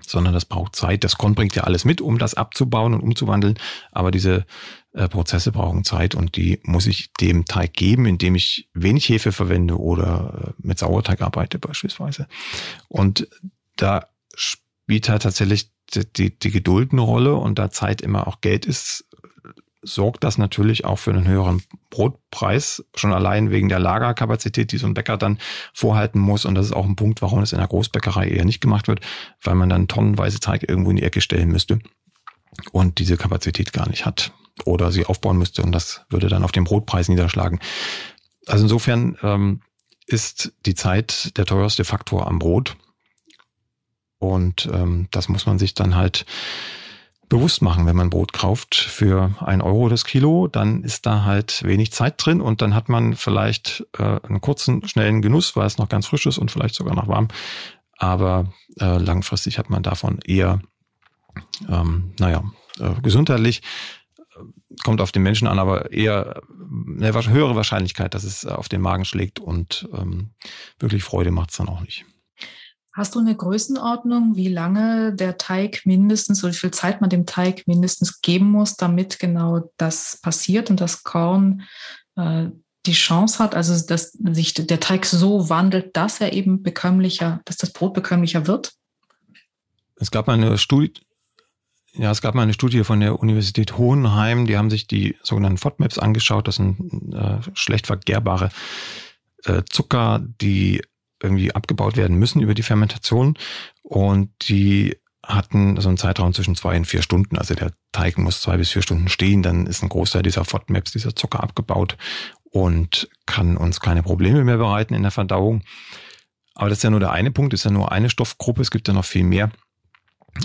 sondern das braucht Zeit. Das Korn bringt ja alles mit, um das abzubauen und umzuwandeln. Aber diese äh, Prozesse brauchen Zeit und die muss ich dem Teig geben, indem ich wenig Hefe verwende oder äh, mit Sauerteig arbeite beispielsweise. Und da halt tatsächlich die, die Geduld eine Rolle und da Zeit immer auch Geld ist, sorgt das natürlich auch für einen höheren Brotpreis, schon allein wegen der Lagerkapazität, die so ein Bäcker dann vorhalten muss. Und das ist auch ein Punkt, warum es in der Großbäckerei eher nicht gemacht wird, weil man dann tonnenweise Teig irgendwo in die Ecke stellen müsste und diese Kapazität gar nicht hat oder sie aufbauen müsste und das würde dann auf den Brotpreis niederschlagen. Also insofern ähm, ist die Zeit der teuerste Faktor am Brot und ähm, das muss man sich dann halt bewusst machen, wenn man Brot kauft für ein Euro das Kilo, dann ist da halt wenig Zeit drin und dann hat man vielleicht äh, einen kurzen, schnellen Genuss, weil es noch ganz frisch ist und vielleicht sogar noch warm. Aber äh, langfristig hat man davon eher, ähm, naja, äh, gesundheitlich äh, kommt auf den Menschen an, aber eher eine höhere Wahrscheinlichkeit, dass es auf den Magen schlägt und ähm, wirklich Freude macht es dann auch nicht. Hast du eine Größenordnung, wie lange der Teig mindestens oder wie viel Zeit man dem Teig mindestens geben muss, damit genau das passiert und das Korn äh, die Chance hat, also dass sich der Teig so wandelt, dass er eben bekömmlicher, dass das Brot bekömmlicher wird? Es gab eine Studie, ja, es gab mal eine Studie von der Universität Hohenheim, die haben sich die sogenannten FODMAPs angeschaut. Das sind äh, schlecht vergehrbare äh, Zucker, die irgendwie abgebaut werden müssen über die Fermentation. Und die hatten so einen Zeitraum zwischen zwei und vier Stunden. Also der Teig muss zwei bis vier Stunden stehen, dann ist ein Großteil dieser FODMAPs, dieser Zucker abgebaut und kann uns keine Probleme mehr bereiten in der Verdauung. Aber das ist ja nur der eine Punkt, ist ja nur eine Stoffgruppe, es gibt ja noch viel mehr.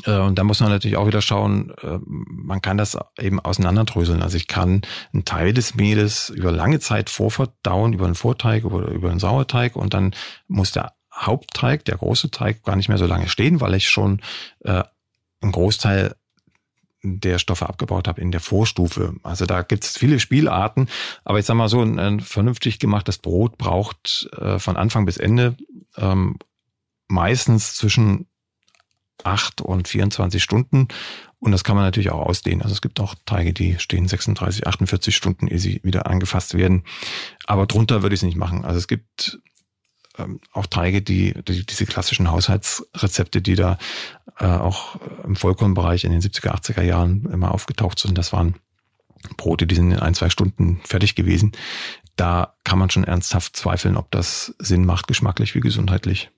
Äh, und da muss man natürlich auch wieder schauen, äh, man kann das eben auseinanderdröseln. Also ich kann einen Teil des Mehles über lange Zeit vorverdauen, über einen Vorteig oder über einen Sauerteig und dann muss der Hauptteig, der große Teig, gar nicht mehr so lange stehen, weil ich schon äh, einen Großteil der Stoffe abgebaut habe in der Vorstufe. Also da gibt es viele Spielarten, aber ich sag mal so, ein, vernünftig gemachtes Brot braucht von Anfang bis Ende ähm, meistens zwischen acht und 24 Stunden. Und das kann man natürlich auch ausdehnen. Also es gibt auch Teige, die stehen 36, 48 Stunden, ehe sie wieder angefasst werden. Aber drunter würde ich es nicht machen. Also es gibt ähm, auch Teige, die, die diese klassischen Haushaltsrezepte, die da äh, auch im Vollkornbereich in den 70er, 80er Jahren immer aufgetaucht sind, das waren Brote, die sind in ein, zwei Stunden fertig gewesen. Da kann man schon ernsthaft zweifeln, ob das Sinn macht, geschmacklich wie gesundheitlich.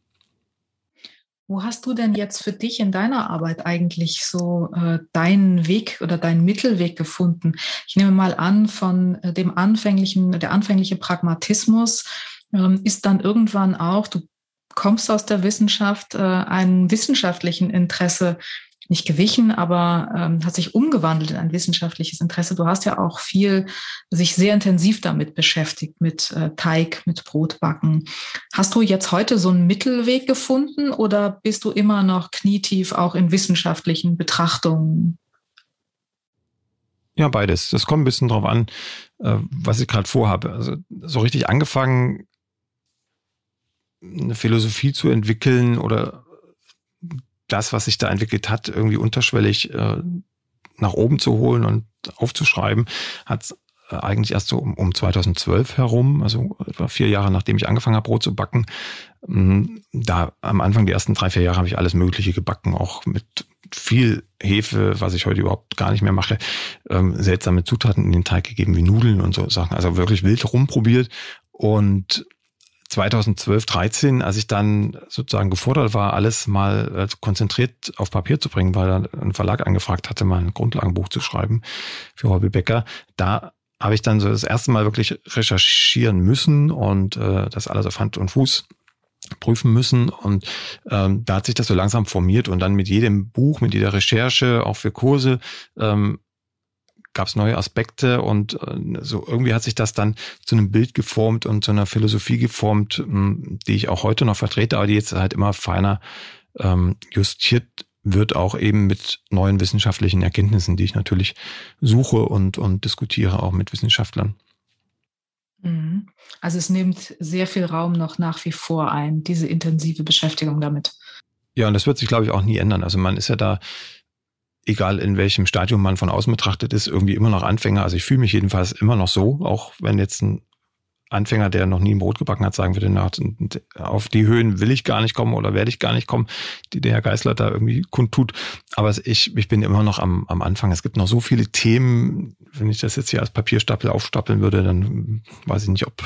Wo hast du denn jetzt für dich in deiner Arbeit eigentlich so äh, deinen Weg oder deinen Mittelweg gefunden? Ich nehme mal an, von äh, dem anfänglichen, der anfängliche Pragmatismus ähm, ist dann irgendwann auch, du kommst aus der Wissenschaft, äh, einen wissenschaftlichen Interesse nicht gewichen, aber ähm, hat sich umgewandelt in ein wissenschaftliches Interesse. Du hast ja auch viel sich sehr intensiv damit beschäftigt, mit äh, Teig, mit Brotbacken. Hast du jetzt heute so einen Mittelweg gefunden oder bist du immer noch knietief auch in wissenschaftlichen Betrachtungen? Ja, beides. Das kommt ein bisschen drauf an, äh, was ich gerade vorhabe. Also so richtig angefangen, eine Philosophie zu entwickeln oder das, was sich da entwickelt hat, irgendwie unterschwellig äh, nach oben zu holen und aufzuschreiben, hat äh, eigentlich erst so um, um 2012 herum, also etwa vier Jahre nachdem ich angefangen habe, Brot zu backen. Mm, da am Anfang die ersten drei, vier Jahre habe ich alles Mögliche gebacken, auch mit viel Hefe, was ich heute überhaupt gar nicht mehr mache, ähm, seltsame Zutaten in den Teig gegeben, wie Nudeln und so Sachen. Also wirklich wild rumprobiert. Und 2012, 13, als ich dann sozusagen gefordert war, alles mal äh, konzentriert auf Papier zu bringen, weil ein Verlag angefragt hatte, mal ein Grundlagenbuch zu schreiben für Hobby Becker, da habe ich dann so das erste Mal wirklich recherchieren müssen und äh, das alles auf Hand und Fuß prüfen müssen. Und ähm, da hat sich das so langsam formiert und dann mit jedem Buch, mit jeder Recherche, auch für Kurse, ähm, gab es neue Aspekte und äh, so irgendwie hat sich das dann zu einem Bild geformt und zu einer Philosophie geformt, hm, die ich auch heute noch vertrete, aber die jetzt halt immer feiner ähm, justiert wird, auch eben mit neuen wissenschaftlichen Erkenntnissen, die ich natürlich suche und, und diskutiere auch mit Wissenschaftlern. Mhm. Also es nimmt sehr viel Raum noch nach wie vor ein, diese intensive Beschäftigung damit. Ja, und das wird sich, glaube ich, auch nie ändern. Also man ist ja da egal in welchem Stadium man von außen betrachtet ist, irgendwie immer noch Anfänger. Also ich fühle mich jedenfalls immer noch so, auch wenn jetzt ein Anfänger, der noch nie ein Brot gebacken hat, sagen würde, na, auf die Höhen will ich gar nicht kommen oder werde ich gar nicht kommen, die der Herr Geisler da irgendwie kundtut. Aber ich, ich bin immer noch am, am Anfang. Es gibt noch so viele Themen. Wenn ich das jetzt hier als Papierstapel aufstapeln würde, dann weiß ich nicht, ob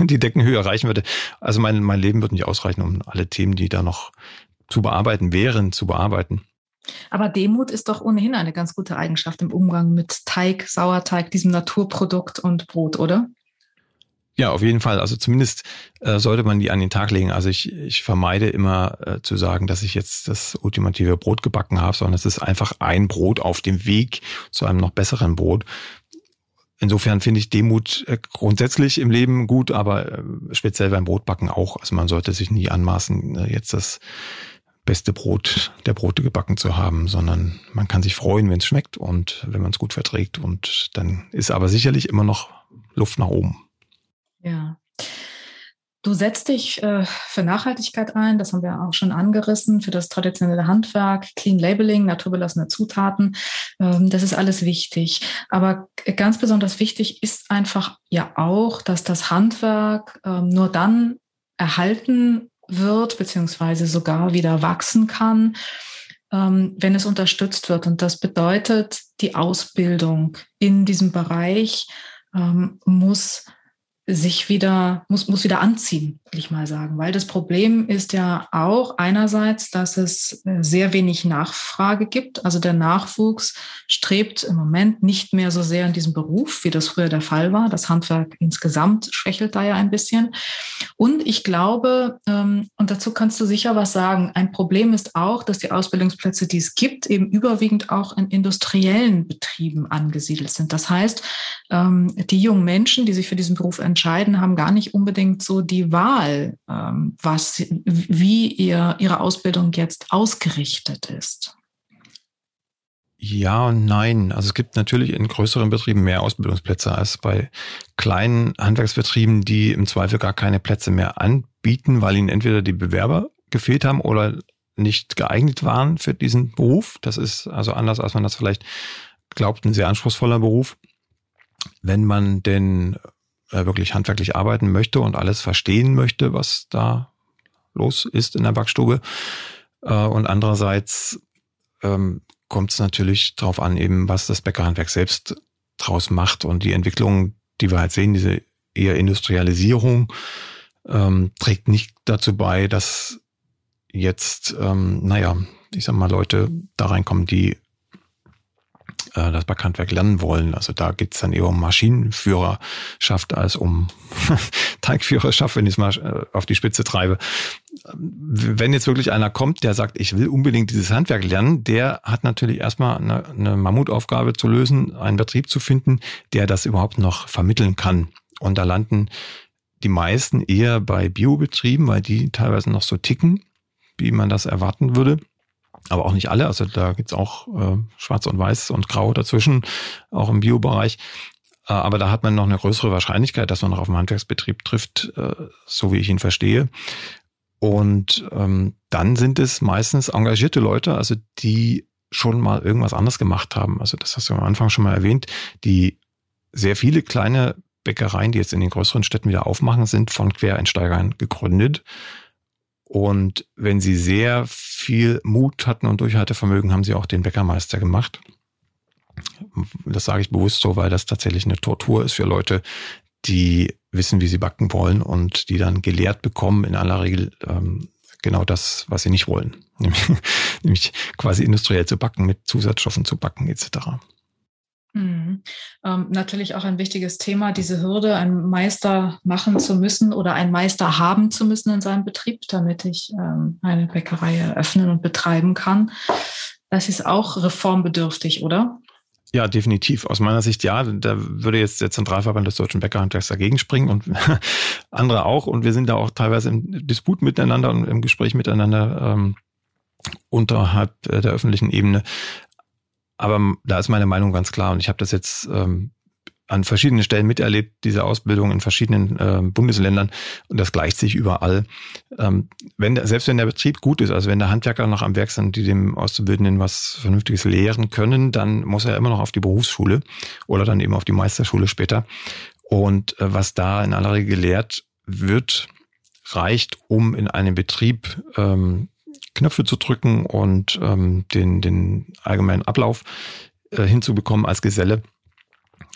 die Deckenhöhe erreichen würde. Also mein, mein Leben wird nicht ausreichen, um alle Themen, die da noch zu bearbeiten wären, zu bearbeiten. Aber Demut ist doch ohnehin eine ganz gute Eigenschaft im Umgang mit Teig, Sauerteig, diesem Naturprodukt und Brot, oder? Ja, auf jeden Fall. Also zumindest äh, sollte man die an den Tag legen. Also ich, ich vermeide immer äh, zu sagen, dass ich jetzt das ultimative Brot gebacken habe, sondern es ist einfach ein Brot auf dem Weg zu einem noch besseren Brot. Insofern finde ich Demut äh, grundsätzlich im Leben gut, aber äh, speziell beim Brotbacken auch. Also man sollte sich nie anmaßen, äh, jetzt das beste Brot der Brote gebacken zu haben, sondern man kann sich freuen, wenn es schmeckt und wenn man es gut verträgt. Und dann ist aber sicherlich immer noch Luft nach oben. Ja. Du setzt dich äh, für Nachhaltigkeit ein, das haben wir auch schon angerissen, für das traditionelle Handwerk, Clean Labeling, naturbelassene Zutaten. Ähm, das ist alles wichtig. Aber ganz besonders wichtig ist einfach ja auch, dass das Handwerk ähm, nur dann erhalten wird, beziehungsweise sogar wieder wachsen kann, ähm, wenn es unterstützt wird. Und das bedeutet, die Ausbildung in diesem Bereich ähm, muss sich wieder, muss, muss wieder anziehen, will ich mal sagen. Weil das Problem ist ja auch einerseits, dass es äh, sehr wenig Nachfrage gibt. Also der Nachwuchs strebt im Moment nicht mehr so sehr in diesem Beruf, wie das früher der Fall war. Das Handwerk insgesamt schwächelt da ja ein bisschen. Und ich glaube, ähm, und dazu kannst du sicher was sagen, ein Problem ist auch, dass die Ausbildungsplätze, die es gibt, eben überwiegend auch in industriellen Betrieben angesiedelt sind. Das heißt, ähm, die jungen Menschen, die sich für diesen Beruf entscheiden, entscheiden, haben gar nicht unbedingt so die Wahl, ähm, was, wie ihr, ihre Ausbildung jetzt ausgerichtet ist. Ja und nein. Also es gibt natürlich in größeren Betrieben mehr Ausbildungsplätze als bei kleinen Handwerksbetrieben, die im Zweifel gar keine Plätze mehr anbieten, weil ihnen entweder die Bewerber gefehlt haben oder nicht geeignet waren für diesen Beruf. Das ist also anders, als man das vielleicht glaubt, ein sehr anspruchsvoller Beruf. Wenn man denn wirklich handwerklich arbeiten möchte und alles verstehen möchte, was da los ist in der Backstube. Äh, und andererseits ähm, kommt es natürlich darauf an, eben was das Bäckerhandwerk selbst draus macht und die Entwicklung, die wir halt sehen, diese eher Industrialisierung, ähm, trägt nicht dazu bei, dass jetzt, ähm, naja, ich sag mal, Leute da reinkommen, die äh, das Backhandwerk lernen wollen. Also da geht's dann eher um Maschinenführerschaft als um Teigführerschaft, wenn ich es mal äh, auf die Spitze treibe. Wenn jetzt wirklich einer kommt, der sagt, ich will unbedingt dieses Handwerk lernen, der hat natürlich erstmal eine, eine Mammutaufgabe zu lösen, einen Betrieb zu finden, der das überhaupt noch vermitteln kann. Und da landen die meisten eher bei Biobetrieben, weil die teilweise noch so ticken, wie man das erwarten würde aber auch nicht alle. Also da gibt's auch äh, Schwarz und Weiß und Grau dazwischen, auch im Biobereich. Äh, aber da hat man noch eine größere Wahrscheinlichkeit, dass man noch auf einen Handwerksbetrieb trifft, äh, so wie ich ihn verstehe. Und ähm, dann sind es meistens engagierte Leute, also die schon mal irgendwas anderes gemacht haben. Also das hast du am Anfang schon mal erwähnt. Die sehr viele kleine Bäckereien, die jetzt in den größeren Städten wieder aufmachen, sind von Quereinsteigern gegründet. Und wenn sie sehr viel Mut hatten und Durchhaltevermögen, haben sie auch den Bäckermeister gemacht. Das sage ich bewusst so, weil das tatsächlich eine Tortur ist für Leute, die wissen, wie sie backen wollen und die dann gelehrt bekommen, in aller Regel ähm, genau das, was sie nicht wollen. Nämlich, nämlich quasi industriell zu backen, mit Zusatzstoffen zu backen etc. Mhm. Ähm, natürlich auch ein wichtiges Thema, diese Hürde, einen Meister machen zu müssen oder einen Meister haben zu müssen in seinem Betrieb, damit ich ähm, eine Bäckerei eröffnen und betreiben kann. Das ist auch reformbedürftig, oder? Ja, definitiv. Aus meiner Sicht ja. Da würde jetzt der Zentralverband des Deutschen Bäckerhandwerks dagegen springen und andere auch. Und wir sind da auch teilweise im Disput miteinander und im Gespräch miteinander ähm, unterhalb der öffentlichen Ebene. Aber da ist meine Meinung ganz klar und ich habe das jetzt ähm, an verschiedenen Stellen miterlebt, diese Ausbildung in verschiedenen äh, Bundesländern und das gleicht sich überall. Ähm, wenn selbst wenn der Betrieb gut ist, also wenn der Handwerker noch am Werk sind, die dem Auszubildenden was Vernünftiges lehren können, dann muss er immer noch auf die Berufsschule oder dann eben auf die Meisterschule später. Und äh, was da in aller Regel gelehrt wird, reicht, um in einem Betrieb ähm, Knöpfe zu drücken und ähm, den, den allgemeinen Ablauf äh, hinzubekommen als Geselle.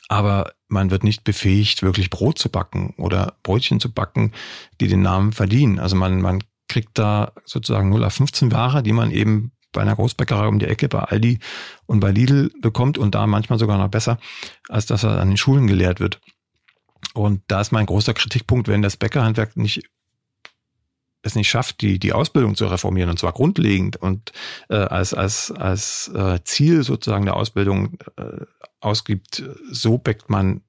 Aber man wird nicht befähigt, wirklich Brot zu backen oder Brötchen zu backen, die den Namen verdienen. Also man, man kriegt da sozusagen 0 auf 15 Ware, die man eben bei einer Großbäckerei um die Ecke, bei Aldi und bei Lidl bekommt und da manchmal sogar noch besser, als dass er an den Schulen gelehrt wird. Und da ist mein großer Kritikpunkt, wenn das Bäckerhandwerk nicht es nicht schafft, die, die Ausbildung zu reformieren, und zwar grundlegend und äh, als, als, als äh, Ziel sozusagen der Ausbildung äh, ausgibt, so bäckt man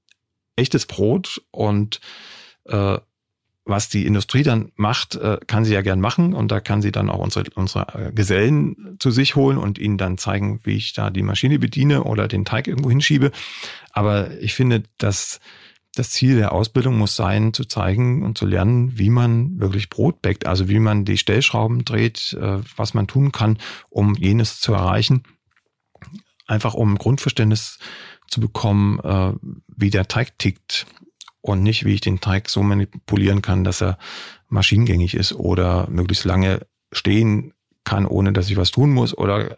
echtes Brot und äh, was die Industrie dann macht, äh, kann sie ja gern machen und da kann sie dann auch unsere, unsere äh, Gesellen zu sich holen und ihnen dann zeigen, wie ich da die Maschine bediene oder den Teig irgendwo hinschiebe. Aber ich finde, dass das Ziel der Ausbildung muss sein, zu zeigen und zu lernen, wie man wirklich Brot bäckt, also wie man die Stellschrauben dreht, äh, was man tun kann, um jenes zu erreichen. Einfach um Grundverständnis zu bekommen, äh, wie der Teig tickt und nicht, wie ich den Teig so manipulieren kann, dass er maschinengängig ist oder möglichst lange stehen kann, ohne dass ich was tun muss oder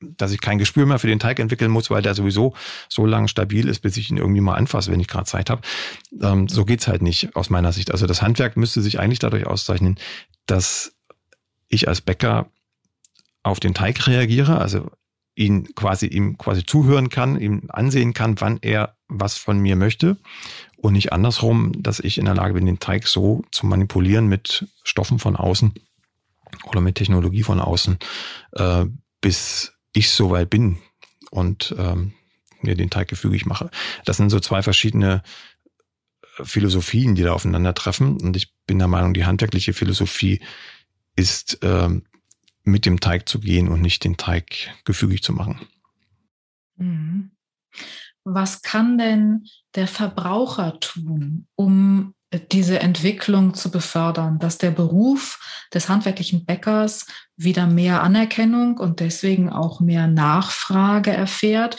dass ich kein Gespür mehr für den Teig entwickeln muss, weil der sowieso so lang stabil ist, bis ich ihn irgendwie mal anfasse, wenn ich gerade Zeit habe. Ähm, so geht's halt nicht aus meiner Sicht. Also das Handwerk müsste sich eigentlich dadurch auszeichnen, dass ich als Bäcker auf den Teig reagiere, also ihn quasi ihm quasi zuhören kann, ihm ansehen kann, wann er was von mir möchte und nicht andersrum, dass ich in der Lage bin, den Teig so zu manipulieren mit Stoffen von außen oder mit Technologie von außen, äh, bis ich soweit bin und ähm, mir den Teig gefügig mache. Das sind so zwei verschiedene äh, Philosophien, die da aufeinandertreffen. Und ich bin der Meinung, die handwerkliche Philosophie ist ähm, mit dem Teig zu gehen und nicht den Teig gefügig zu machen. Mhm. Was kann denn der Verbraucher tun, um diese Entwicklung zu befördern, dass der Beruf des handwerklichen Bäckers wieder mehr Anerkennung und deswegen auch mehr Nachfrage erfährt.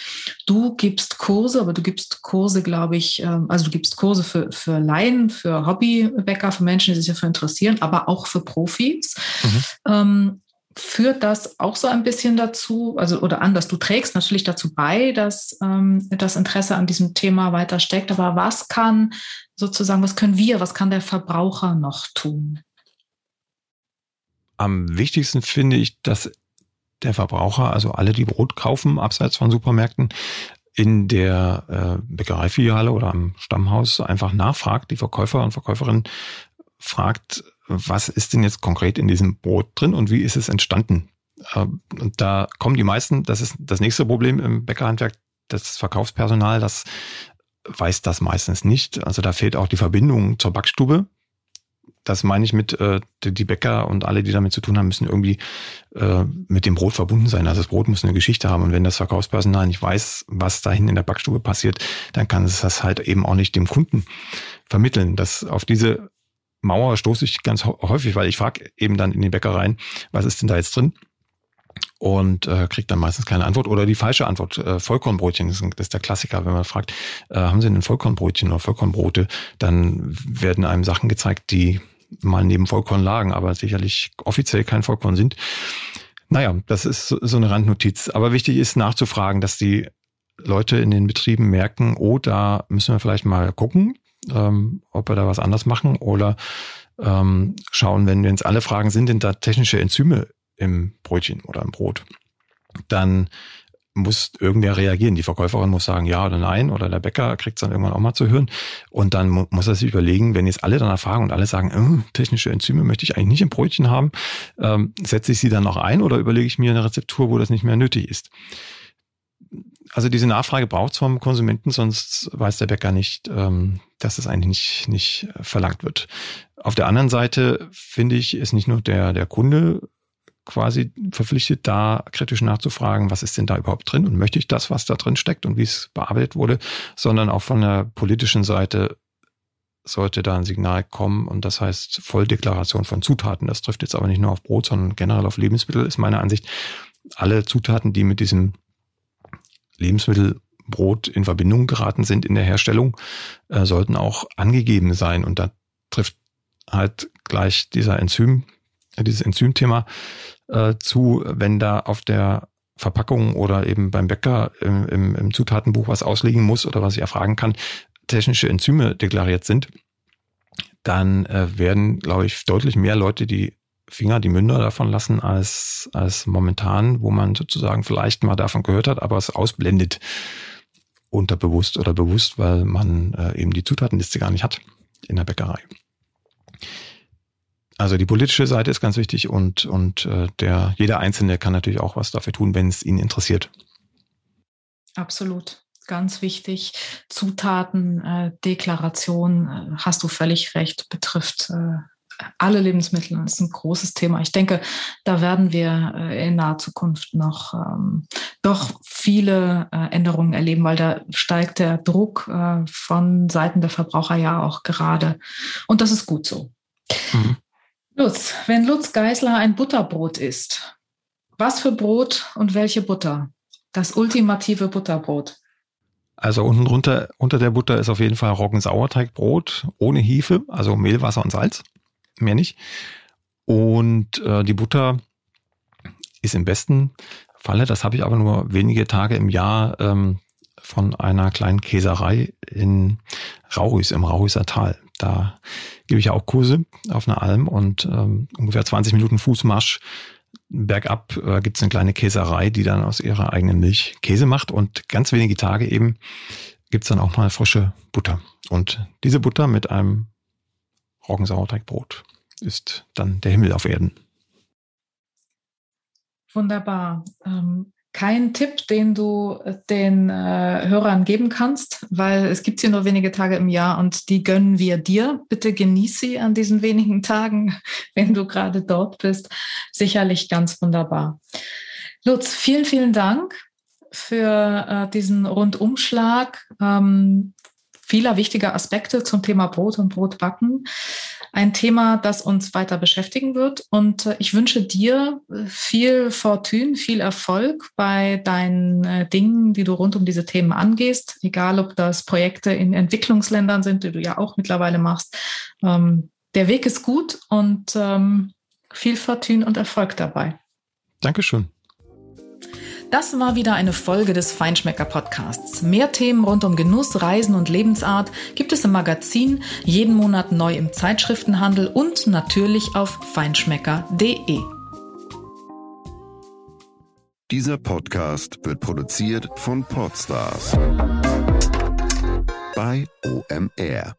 Du gibst Kurse, aber du gibst Kurse, glaube ich, ähm, also du gibst Kurse für, für Laien, für Hobbybäcker, für Menschen, die sich dafür interessieren, aber auch für Profis. Mhm. Führt das auch so ein bisschen dazu, also oder anders, du trägst natürlich dazu bei, dass ähm, das Interesse an diesem Thema weiter steckt, aber was kann sozusagen, was können wir, was kann der Verbraucher noch tun? Am wichtigsten finde ich, dass der Verbraucher, also alle, die Brot kaufen, abseits von Supermärkten, in der äh, Bäckereifiliale oder am Stammhaus einfach nachfragt, die Verkäufer und Verkäuferin fragt, was ist denn jetzt konkret in diesem Brot drin und wie ist es entstanden? Ähm, und da kommen die meisten, das ist das nächste Problem im Bäckerhandwerk, das Verkaufspersonal, das weiß das meistens nicht. Also da fehlt auch die Verbindung zur Backstube. Das meine ich mit, äh, die Bäcker und alle, die damit zu tun haben, müssen irgendwie äh, mit dem Brot verbunden sein. Also das Brot muss eine Geschichte haben. Und wenn das Verkaufspersonal nicht weiß, was dahin in der Backstube passiert, dann kann es das halt eben auch nicht dem Kunden vermitteln. Das auf diese Mauer stoße ich ganz häufig, weil ich frage eben dann in die Bäckereien, was ist denn da jetzt drin? Und äh, kriegt dann meistens keine Antwort oder die falsche Antwort. Äh, Vollkornbrötchen das ist der Klassiker, wenn man fragt, äh, haben Sie denn Vollkornbrötchen oder Vollkornbrote? Dann werden einem Sachen gezeigt, die mal neben Vollkorn lagen, aber sicherlich offiziell kein Vollkorn sind. Naja, das ist so eine Randnotiz. Aber wichtig ist nachzufragen, dass die Leute in den Betrieben merken, oh, da müssen wir vielleicht mal gucken ähm, ob wir da was anders machen oder ähm, schauen, wenn jetzt alle Fragen sind, sind da technische Enzyme im Brötchen oder im Brot, dann muss irgendwer reagieren. Die Verkäuferin muss sagen ja oder nein oder der Bäcker kriegt es dann irgendwann auch mal zu hören. Und dann mu muss er sich überlegen, wenn jetzt alle danach fragen und alle sagen, äh, technische Enzyme möchte ich eigentlich nicht im Brötchen haben, ähm, setze ich sie dann noch ein oder überlege ich mir eine Rezeptur, wo das nicht mehr nötig ist also diese Nachfrage braucht es vom Konsumenten, sonst weiß der Bäcker nicht, ähm, dass es eigentlich nicht, nicht verlangt wird. Auf der anderen Seite finde ich, ist nicht nur der, der Kunde quasi verpflichtet, da kritisch nachzufragen, was ist denn da überhaupt drin und möchte ich das, was da drin steckt und wie es bearbeitet wurde, sondern auch von der politischen Seite sollte da ein Signal kommen und das heißt Volldeklaration von Zutaten. Das trifft jetzt aber nicht nur auf Brot, sondern generell auf Lebensmittel, ist meine Ansicht. Alle Zutaten, die mit diesem Lebensmittelbrot in Verbindung geraten sind in der Herstellung, äh, sollten auch angegeben sein. Und da trifft halt gleich dieser Enzym, äh, dieses Enzymthema äh, zu, wenn da auf der Verpackung oder eben beim Bäcker im, im, im Zutatenbuch was auslegen muss oder was ich erfragen kann, technische Enzyme deklariert sind, dann äh, werden, glaube ich, deutlich mehr Leute die Finger, die Münder davon lassen, als, als momentan, wo man sozusagen vielleicht mal davon gehört hat, aber es ausblendet unterbewusst oder bewusst, weil man äh, eben die Zutatenliste gar nicht hat in der Bäckerei. Also die politische Seite ist ganz wichtig und, und äh, der, jeder Einzelne kann natürlich auch was dafür tun, wenn es ihn interessiert. Absolut. Ganz wichtig. Zutaten, äh, Deklaration, äh, hast du völlig recht, betrifft äh, alle Lebensmittel. Das ist ein großes Thema. Ich denke, da werden wir äh, in naher Zukunft noch ähm, doch viele äh, Änderungen erleben, weil da steigt der Druck äh, von Seiten der Verbraucher ja auch gerade. Und das ist gut so. Mhm. Lutz, wenn Lutz Geisler ein Butterbrot isst, was für Brot und welche Butter? Das ultimative Butterbrot. Also unten drunter, unter der Butter ist auf jeden Fall Roggensauerteigbrot ohne Hefe, also Mehl, Wasser und Salz mehr nicht. Und äh, die Butter ist im besten Falle, das habe ich aber nur wenige Tage im Jahr ähm, von einer kleinen Käserei in Rauhus, im Rauhuser Tal. Da gebe ich auch Kurse auf einer Alm und ähm, ungefähr 20 Minuten Fußmarsch bergab äh, gibt es eine kleine Käserei, die dann aus ihrer eigenen Milch Käse macht und ganz wenige Tage eben gibt es dann auch mal frische Butter. Und diese Butter mit einem Roggensauerteigbrot ist dann der Himmel auf Erden. Wunderbar. Ähm, kein Tipp, den du äh, den äh, Hörern geben kannst, weil es gibt hier nur wenige Tage im Jahr und die gönnen wir dir. Bitte genieß sie an diesen wenigen Tagen, wenn du gerade dort bist. Sicherlich ganz wunderbar. Lutz, vielen, vielen Dank für äh, diesen Rundumschlag ähm, vieler wichtiger Aspekte zum Thema Brot und Brotbacken. Ein Thema, das uns weiter beschäftigen wird. Und äh, ich wünsche dir äh, viel Fortune, viel Erfolg bei deinen äh, Dingen, die du rund um diese Themen angehst. Egal, ob das Projekte in Entwicklungsländern sind, die du ja auch mittlerweile machst. Ähm, der Weg ist gut und ähm, viel Fortune und Erfolg dabei. Dankeschön. Das war wieder eine Folge des Feinschmecker Podcasts. Mehr Themen rund um Genuss, Reisen und Lebensart gibt es im Magazin, jeden Monat neu im Zeitschriftenhandel und natürlich auf feinschmecker.de. Dieser Podcast wird produziert von Podstars bei OMR.